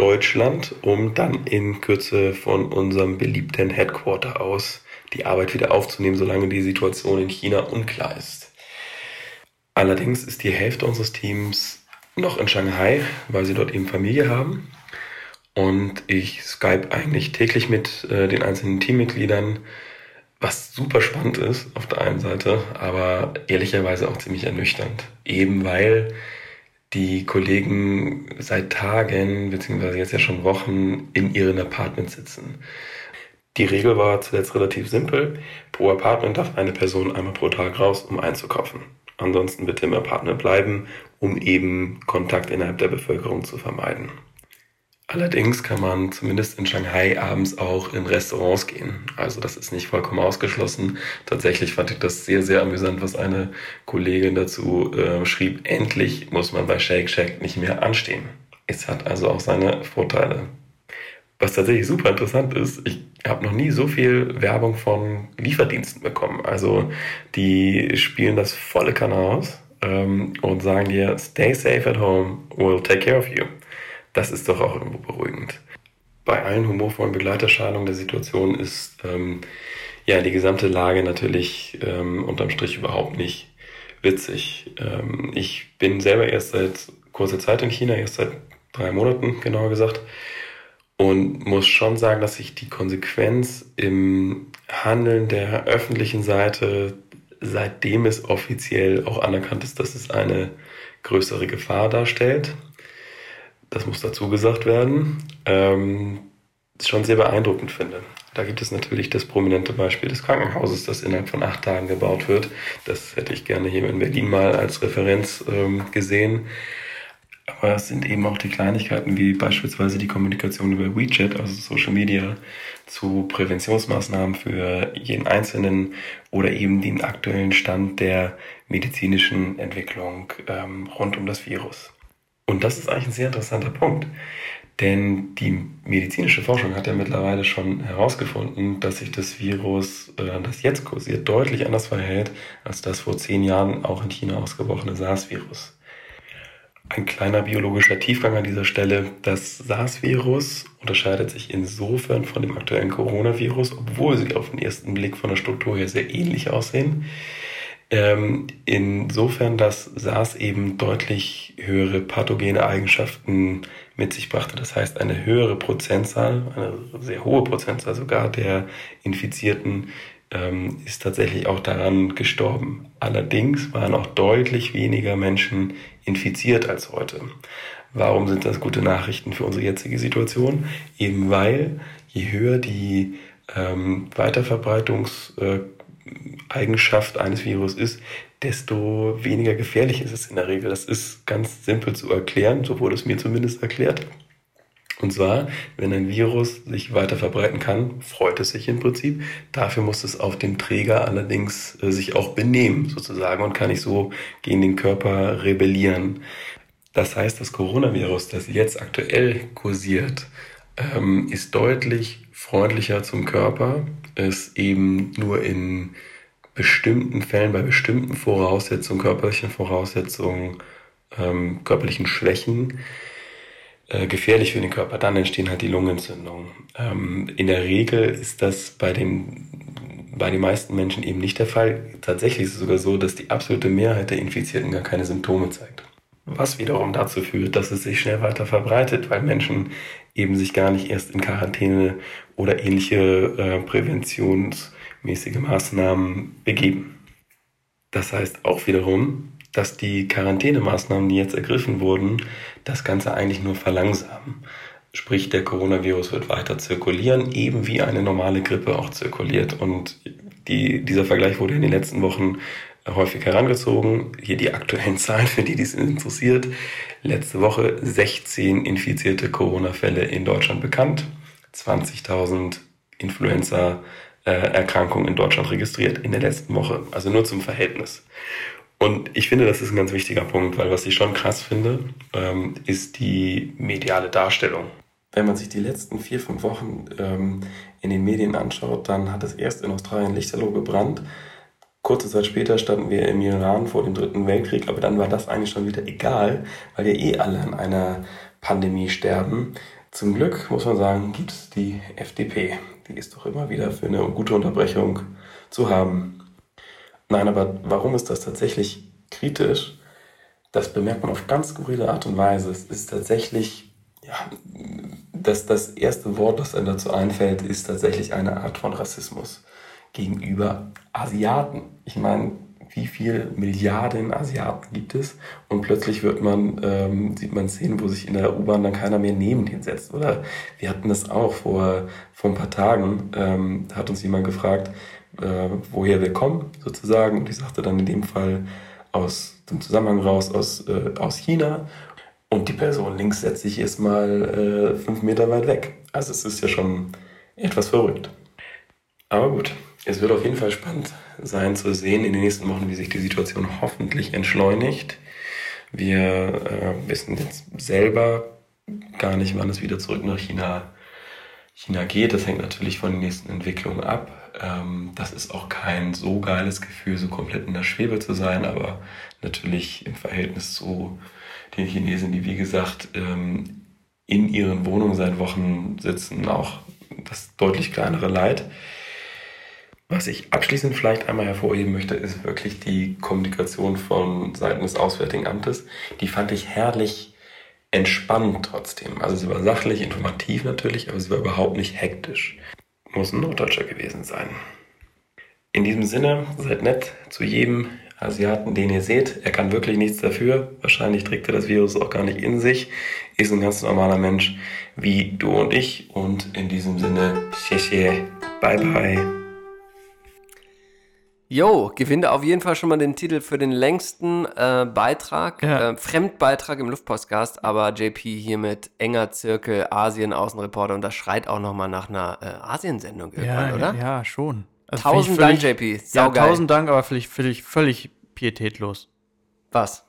Deutschland, um dann in Kürze von unserem beliebten Headquarter aus die Arbeit wieder aufzunehmen, solange die Situation in China unklar ist. Allerdings ist die Hälfte unseres Teams noch in Shanghai, weil sie dort eben Familie haben. Und ich Skype eigentlich täglich mit äh, den einzelnen Teammitgliedern, was super spannend ist auf der einen Seite, aber ehrlicherweise auch ziemlich ernüchternd. Eben weil die Kollegen seit Tagen, beziehungsweise jetzt ja schon Wochen, in ihren Apartments sitzen. Die Regel war zuletzt relativ simpel. Pro Apartment darf eine Person einmal pro Tag raus, um einzukaufen. Ansonsten bitte im Apartment bleiben, um eben Kontakt innerhalb der Bevölkerung zu vermeiden. Allerdings kann man zumindest in Shanghai abends auch in Restaurants gehen. Also das ist nicht vollkommen ausgeschlossen. Tatsächlich fand ich das sehr, sehr amüsant, was eine Kollegin dazu äh, schrieb. Endlich muss man bei Shake Shack nicht mehr anstehen. Es hat also auch seine Vorteile. Was tatsächlich super interessant ist, ich habe noch nie so viel Werbung von Lieferdiensten bekommen. Also die spielen das volle Kanal aus ähm, und sagen dir, stay safe at home, we'll take care of you. Das ist doch auch irgendwo beruhigend. Bei allen humorvollen Begleiterscheinungen der Situation ist ähm, ja die gesamte Lage natürlich ähm, unterm Strich überhaupt nicht witzig. Ähm, ich bin selber erst seit kurzer Zeit in China, erst seit drei Monaten genauer gesagt, und muss schon sagen, dass sich die Konsequenz im Handeln der öffentlichen Seite, seitdem es offiziell auch anerkannt ist, dass es eine größere Gefahr darstellt, das muss dazu gesagt werden, ähm, schon sehr beeindruckend finde. Da gibt es natürlich das prominente Beispiel des Krankenhauses, das innerhalb von acht Tagen gebaut wird. Das hätte ich gerne hier in Berlin mal als Referenz ähm, gesehen. Aber es sind eben auch die Kleinigkeiten wie beispielsweise die Kommunikation über WeChat, also Social Media, zu Präventionsmaßnahmen für jeden Einzelnen oder eben den aktuellen Stand der medizinischen Entwicklung ähm, rund um das Virus. Und das ist eigentlich ein sehr interessanter Punkt. Denn die medizinische Forschung hat ja mittlerweile schon herausgefunden, dass sich das Virus, äh, das jetzt kursiert, deutlich anders verhält als das vor zehn Jahren auch in China ausgebrochene SARS-Virus. Ein kleiner biologischer Tiefgang an dieser Stelle. Das SARS-Virus unterscheidet sich insofern von dem aktuellen Coronavirus, obwohl sie auf den ersten Blick von der Struktur her sehr ähnlich aussehen. Ähm, insofern, dass SARS eben deutlich höhere pathogene Eigenschaften mit sich brachte. Das heißt, eine höhere Prozentzahl, eine sehr hohe Prozentzahl sogar der Infizierten ähm, ist tatsächlich auch daran gestorben. Allerdings waren auch deutlich weniger Menschen infiziert als heute. Warum sind das gute Nachrichten für unsere jetzige Situation? Eben weil je höher die ähm, Weiterverbreitungseigenschaft eines Virus ist, desto weniger gefährlich ist es in der Regel. Das ist ganz simpel zu erklären, so wurde es mir zumindest erklärt. Und zwar, wenn ein Virus sich weiter verbreiten kann, freut es sich im Prinzip. Dafür muss es auf dem Träger allerdings äh, sich auch benehmen, sozusagen, und kann nicht so gegen den Körper rebellieren. Das heißt, das Coronavirus, das jetzt aktuell kursiert, ähm, ist deutlich freundlicher zum Körper, ist eben nur in bestimmten Fällen, bei bestimmten Voraussetzungen, körperlichen Voraussetzungen, ähm, körperlichen Schwächen, äh, gefährlich für den Körper, dann entstehen halt die Lungenentzündungen. Ähm, in der Regel ist das bei den, bei den meisten Menschen eben nicht der Fall. Tatsächlich ist es sogar so, dass die absolute Mehrheit der Infizierten gar keine Symptome zeigt. Was wiederum dazu führt, dass es sich schnell weiter verbreitet, weil Menschen eben sich gar nicht erst in Quarantäne oder ähnliche äh, präventionsmäßige Maßnahmen begeben. Das heißt auch wiederum, dass die Quarantänemaßnahmen, die jetzt ergriffen wurden, das Ganze eigentlich nur verlangsamen. Sprich, der Coronavirus wird weiter zirkulieren, eben wie eine normale Grippe auch zirkuliert. Und die, dieser Vergleich wurde in den letzten Wochen häufig herangezogen. Hier die aktuellen *laughs* Zahlen, für die dies interessiert. Letzte Woche 16 infizierte Corona-Fälle in Deutschland bekannt, 20.000 Influenza-Erkrankungen in Deutschland registriert in der letzten Woche. Also nur zum Verhältnis. Und ich finde, das ist ein ganz wichtiger Punkt, weil was ich schon krass finde, ähm, ist die mediale Darstellung. Wenn man sich die letzten vier, fünf Wochen ähm, in den Medien anschaut, dann hat es erst in Australien Lichterloh gebrannt. Kurze Zeit später standen wir im Iran vor dem Dritten Weltkrieg, aber dann war das eigentlich schon wieder egal, weil ja eh alle an einer Pandemie sterben. Zum Glück, muss man sagen, gibt es die FDP. Die ist doch immer wieder für eine gute Unterbrechung zu haben. Nein, aber warum ist das tatsächlich kritisch? Das bemerkt man auf ganz skurrile Art und Weise. Es ist tatsächlich, ja, das, das erste Wort, das einem dazu einfällt, ist tatsächlich eine Art von Rassismus gegenüber Asiaten. Ich meine, wie viele Milliarden Asiaten gibt es? Und plötzlich wird man, ähm, sieht man Szenen, wo sich in der U-Bahn dann keiner mehr neben den setzt. Oder wir hatten das auch vor, vor ein paar Tagen, ähm, hat uns jemand gefragt, äh, woher wir kommen, sozusagen. Und ich sagte dann in dem Fall aus dem Zusammenhang raus aus, äh, aus China. Und die Person links setzt sich erstmal äh, fünf Meter weit weg. Also es ist ja schon etwas verrückt. Aber gut, es wird auf jeden Fall spannend sein zu sehen in den nächsten Wochen, wie sich die Situation hoffentlich entschleunigt. Wir äh, wissen jetzt selber gar nicht, wann es wieder zurück nach China, China geht. Das hängt natürlich von den nächsten Entwicklungen ab. Ähm, das ist auch kein so geiles Gefühl, so komplett in der Schwebe zu sein, aber natürlich im Verhältnis zu den Chinesen, die wie gesagt ähm, in ihren Wohnungen seit Wochen sitzen, auch das deutlich kleinere Leid. Was ich abschließend vielleicht einmal hervorheben möchte, ist wirklich die Kommunikation von Seiten des Auswärtigen Amtes. Die fand ich herrlich entspannt trotzdem. Also sie war sachlich, informativ natürlich, aber sie war überhaupt nicht hektisch muss ein Norddeutscher gewesen sein. In diesem Sinne, seid nett zu jedem Asiaten, den ihr seht. Er kann wirklich nichts dafür. Wahrscheinlich trägt er das Virus auch gar nicht in sich. Ist ein ganz normaler Mensch wie du und ich. Und in diesem Sinne, xie bye bye. Jo, gewinnt auf jeden Fall schon mal den Titel für den längsten äh, Beitrag, Ja. äh, Fremdbeitrag im Luftpostcast, aber JP hier mit enger Zirkel, Asien-Außenreporter und das schreit auch nochmal nach einer äh, Asiensendung irgendwann, Ja, oder? ja, schon. Also Tausend ich Dank, völlig- JP. Ja, tausend Dank, aber völlig, völlig, völlig pietätlos. Was?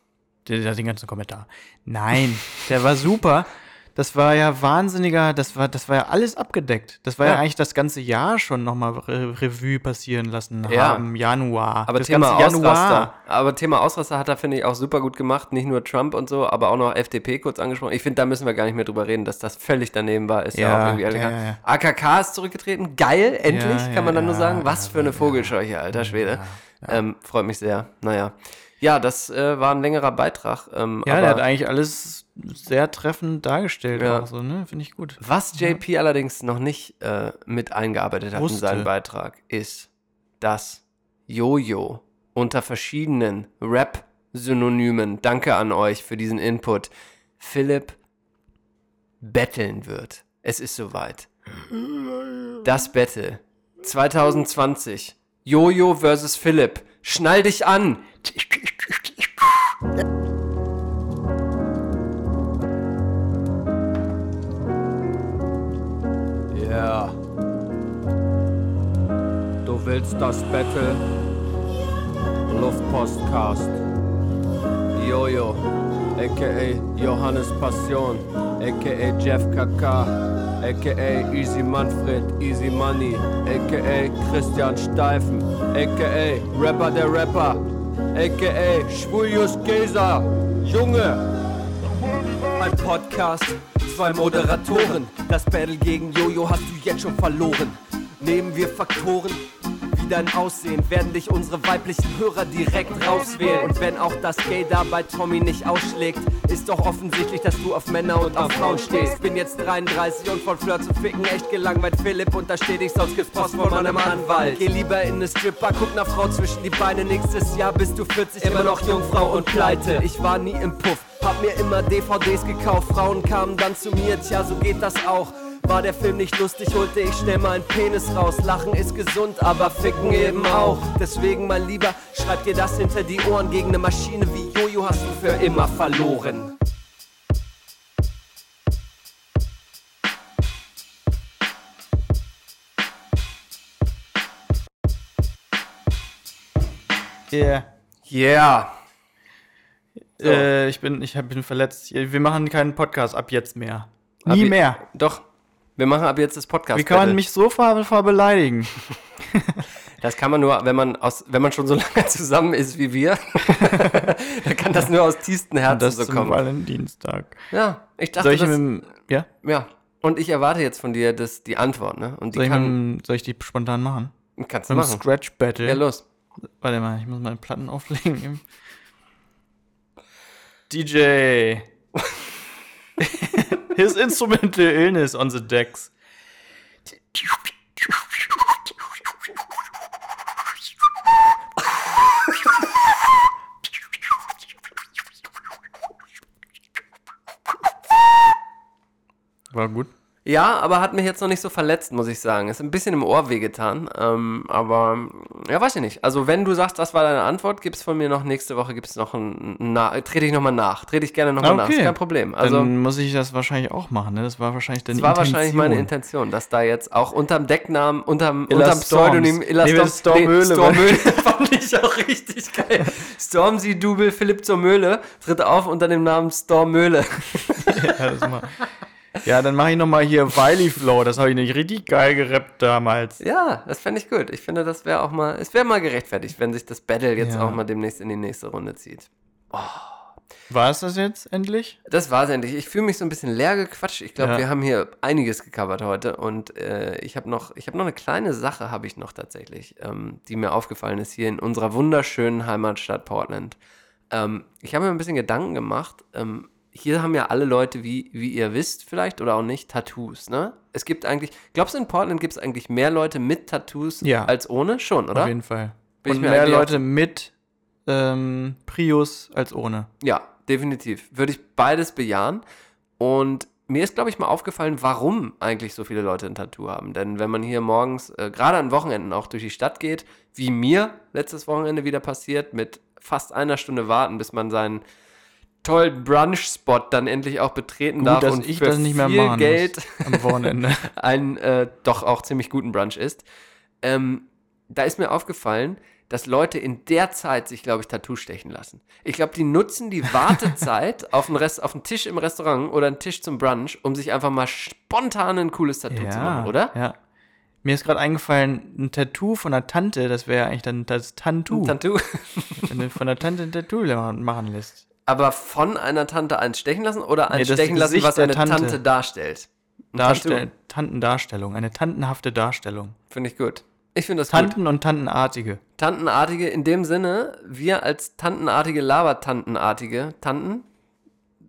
Der, der, den ganzen Kommentar. Nein, der war super. *laughs* Das war ja wahnsinniger, das war, das war ja alles abgedeckt. Das war ja, Ja. eigentlich das ganze Jahr schon nochmal Re Revue passieren lassen Ja. haben, Januar. Aber das Thema Ausraster. Aber Thema Ausraster hat er, finde ich, auch super gut gemacht. Nicht nur Trump und so, aber auch noch FDP kurz angesprochen. Ich finde, da müssen wir gar nicht mehr drüber reden, dass das völlig daneben war. Ist ja, auch irgendwie elegant. AKK ist zurückgetreten. Geil, endlich, kann man dann nur sagen. Was für eine Vogelscheuche, alter Schwede. Ähm, freut mich sehr. Naja. Ja, das äh, war ein längerer Beitrag. Ähm, Ja, aber der hat eigentlich alles sehr treffend dargestellt. Ja. So, ne? Finde ich gut. Was JP allerdings noch nicht äh, mit eingearbeitet hat Wusste. in seinen Beitrag, ist, dass Jojo unter verschiedenen Rap-Synonymen, danke an euch für diesen Input, Philipp betteln wird. Es ist soweit. Das Battle 2020. Jojo versus Philipp. Schnall dich an! Ja. Du willst das Battle? Luftpostcast. Jojo, a.k.a. Johannes Passion, a.k.a. Jeff KK, a.k.a. Easy Manfred, Easy Money, a.k.a. Christian Steifen, a.k.a. Rapper der Rapper, a.k.a. Schwulius Geser. Junge! Ein Podcast, zwei Moderatoren. Das Battle gegen Jojo hast du jetzt schon verloren. Nehmen wir Faktoren dein Aussehen, werden dich unsere weiblichen Hörer direkt rauswählen. Und wenn auch das Gay da bei Tommy nicht ausschlägt, ist doch offensichtlich, dass du auf Männer und auf Frauen stehst. Bin jetzt 33 und von Flirt zu ficken echt gelangweilt. Philipp untersteht dich, sonst gibt's Post von meinem Anwalt. Geh lieber in ne Stripper, guck nach Frau zwischen die Beine. Nächstes Jahr bist du 40, immer noch Jungfrau und pleite. Ich war nie im Puff. Hab mir immer DVDs gekauft, Frauen kamen dann zu mir, tja, so geht das auch. War der Film nicht lustig, holte ich schnell mal einen Penis raus. Lachen ist gesund, aber ficken eben auch. Deswegen, mein Lieber, schreib dir das hinter die Ohren. Gegen eine Maschine wie Jojo hast du für immer verloren. Yeah. Yeah. Äh, ich bin, ich hab- bin verletzt. Wir machen keinen Podcast ab jetzt mehr. Ab Nie je- mehr. Doch. Wir machen ab jetzt das Podcast. Wie kann man mich so ver, ver beleidigen? *laughs* Das kann man nur, wenn man aus, wenn man schon so lange zusammen ist wie wir, *laughs* dann kann das nur aus tiefstem Herzen das so kommen. Valentinstag. Ja, ich dachte, Soll ich das, mit ja? ja. Und ich erwarte jetzt von dir das, die Antwort, ne? Und die Soll ich, mit kann, soll ich die spontan machen? kannst du Mit machen. Scratch Battle. Ja, los. Warte mal, ich muss meine Platten auflegen. *laughs* DJ. His instrumental illness on the decks. War gut. Ja, aber hat mich jetzt noch nicht so verletzt, muss ich sagen. Ist ein bisschen im Ohr wehgetan. Ähm, aber ja, weiß ich nicht. Also wenn du sagst, das war deine Antwort, gibt's von mir noch nächste Woche gibt's noch ein na trete ich nochmal nach. Trete ich gerne nochmal nach. Ist kein Problem. Also dann muss ich das wahrscheinlich auch machen, ne? Das war wahrscheinlich deine das war wahrscheinlich meine Intention. Intention, dass da jetzt auch unterm Decknamen, unterm, Illa unterm Storms. Pseudonym Illa Nee, Storms, Storm Möhle, Storm weil- Möhle fand ich auch richtig geil. Stormzy Double Philipp zur Möhle tritt auf unter dem Namen Storm Möhle. *laughs* Ja, das mal. Ja, dann mache ich nochmal hier Wiley Flow. Das habe ich nicht richtig geil gerappt damals. Ja, das fände ich gut. Ich finde, das wäre auch mal, es wäre mal gerechtfertigt, wenn sich das Battle jetzt Ja. auch mal demnächst in die nächste Runde zieht. War es das jetzt endlich? Das war's endlich. Ich fühle mich so ein bisschen leer gequatscht. Ich glaube, Ja. wir haben hier einiges gecovert heute und äh, ich habe noch, ich habe noch eine kleine Sache, habe ich noch tatsächlich, ähm, die mir aufgefallen ist hier in unserer wunderschönen Heimatstadt Portland. Ähm, ich habe mir ein bisschen Gedanken gemacht. Ähm, hier haben ja alle Leute, wie, wie ihr wisst, vielleicht oder auch nicht, Tattoos, ne? Es gibt eigentlich, glaubst du, in Portland gibt es eigentlich mehr Leute mit Tattoos Ja. als ohne? Schon, oder? Auf jeden Fall. Bin Und mehr Leute mit ähm, Prius als ohne. Ja, definitiv. Würde ich beides bejahen. Und mir ist, glaube ich, mal aufgefallen, warum eigentlich so viele Leute ein Tattoo haben. Denn wenn man hier morgens, äh, gerade an Wochenenden auch durch die Stadt geht, wie mir letztes Wochenende wieder passiert, mit fast einer Stunde warten, bis man seinen tollen Brunch-Spot dann endlich auch betreten Gut, darf dass und ich für das nicht mehr viel Geld am Wochenende. *laughs* einen äh, doch auch ziemlich guten Brunch ist. Ähm, da ist mir aufgefallen, dass Leute in der Zeit sich, glaube ich, Tattoo stechen lassen. Ich glaube, die nutzen die Wartezeit *laughs* auf einen, Rest, auf einen Tisch im Restaurant oder einen Tisch zum Brunch, um sich einfach mal spontan ein cooles Tattoo zu machen, oder? Ja. Mir ist gerade eingefallen, ein Tattoo von der Tante, das wäre eigentlich dann das Tantu. Ein Tattoo. Wenn du von der Tante ein Tattoo machen lässt. Aber von einer Tante eins stechen lassen oder eins Nee, stechen lassen, Gesicht was eine Tante, Tante. darstellt? Darstell. Tantendarstellung, eine tantenhafte Darstellung. Finde ich gut. Ich finde das gut. Tanten und Tantenartige. Tantenartige in dem Sinne, wir als Tantenartige, Labertantenartige Tanten,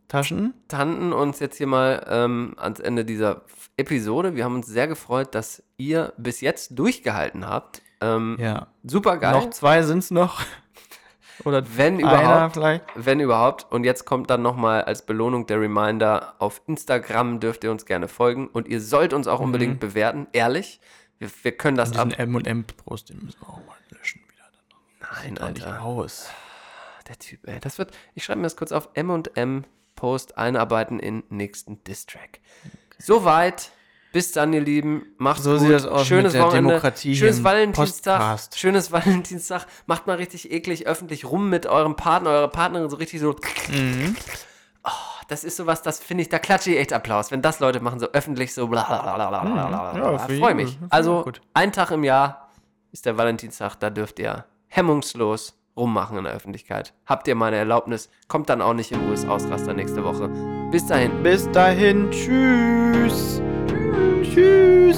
Taschen? Tanten uns jetzt hier mal ähm, ans Ende dieser Episode. Wir haben uns sehr gefreut, dass ihr bis jetzt durchgehalten habt. Ähm, Ja. Super geil. Noch zwei sind's noch. Oder Wenn überhaupt, vielleicht. wenn überhaupt. Und jetzt kommt dann nochmal als Belohnung der Reminder, auf Instagram dürft ihr uns gerne folgen und ihr sollt uns auch Mhm. unbedingt bewerten, ehrlich. Wir, wir können das ab. M&M-Post, den müssen wir auch mal löschen wieder. Nein, Alter. aus. Der Typ, ey. Das wird, ich schreibe mir das kurz auf M&M Post einarbeiten in nächsten Distrack. Soweit. Bis dann, ihr Lieben. Macht's So gut. sieht das aus Schönes Wochenende. Demokratie Schönes Valentinstag. Podcast. Schönes *laughs* Valentinstag. Macht mal richtig eklig öffentlich rum mit eurem Partner, eurer Partnerin so richtig so. Mhm. Oh, das ist sowas, das finde ich, da klatsche ich echt Applaus. Wenn das Leute machen, so öffentlich so bla bla bla bla. Mhm. Ja, Freue mich. Also, gut. ein Tag im Jahr ist der Valentinstag, da dürft ihr hemmungslos rummachen in der Öffentlichkeit. Habt ihr meine Erlaubnis, kommt dann auch nicht in US-Ausraster nächste Woche. Bis dahin. Bis dahin, tschüss. Tschüss.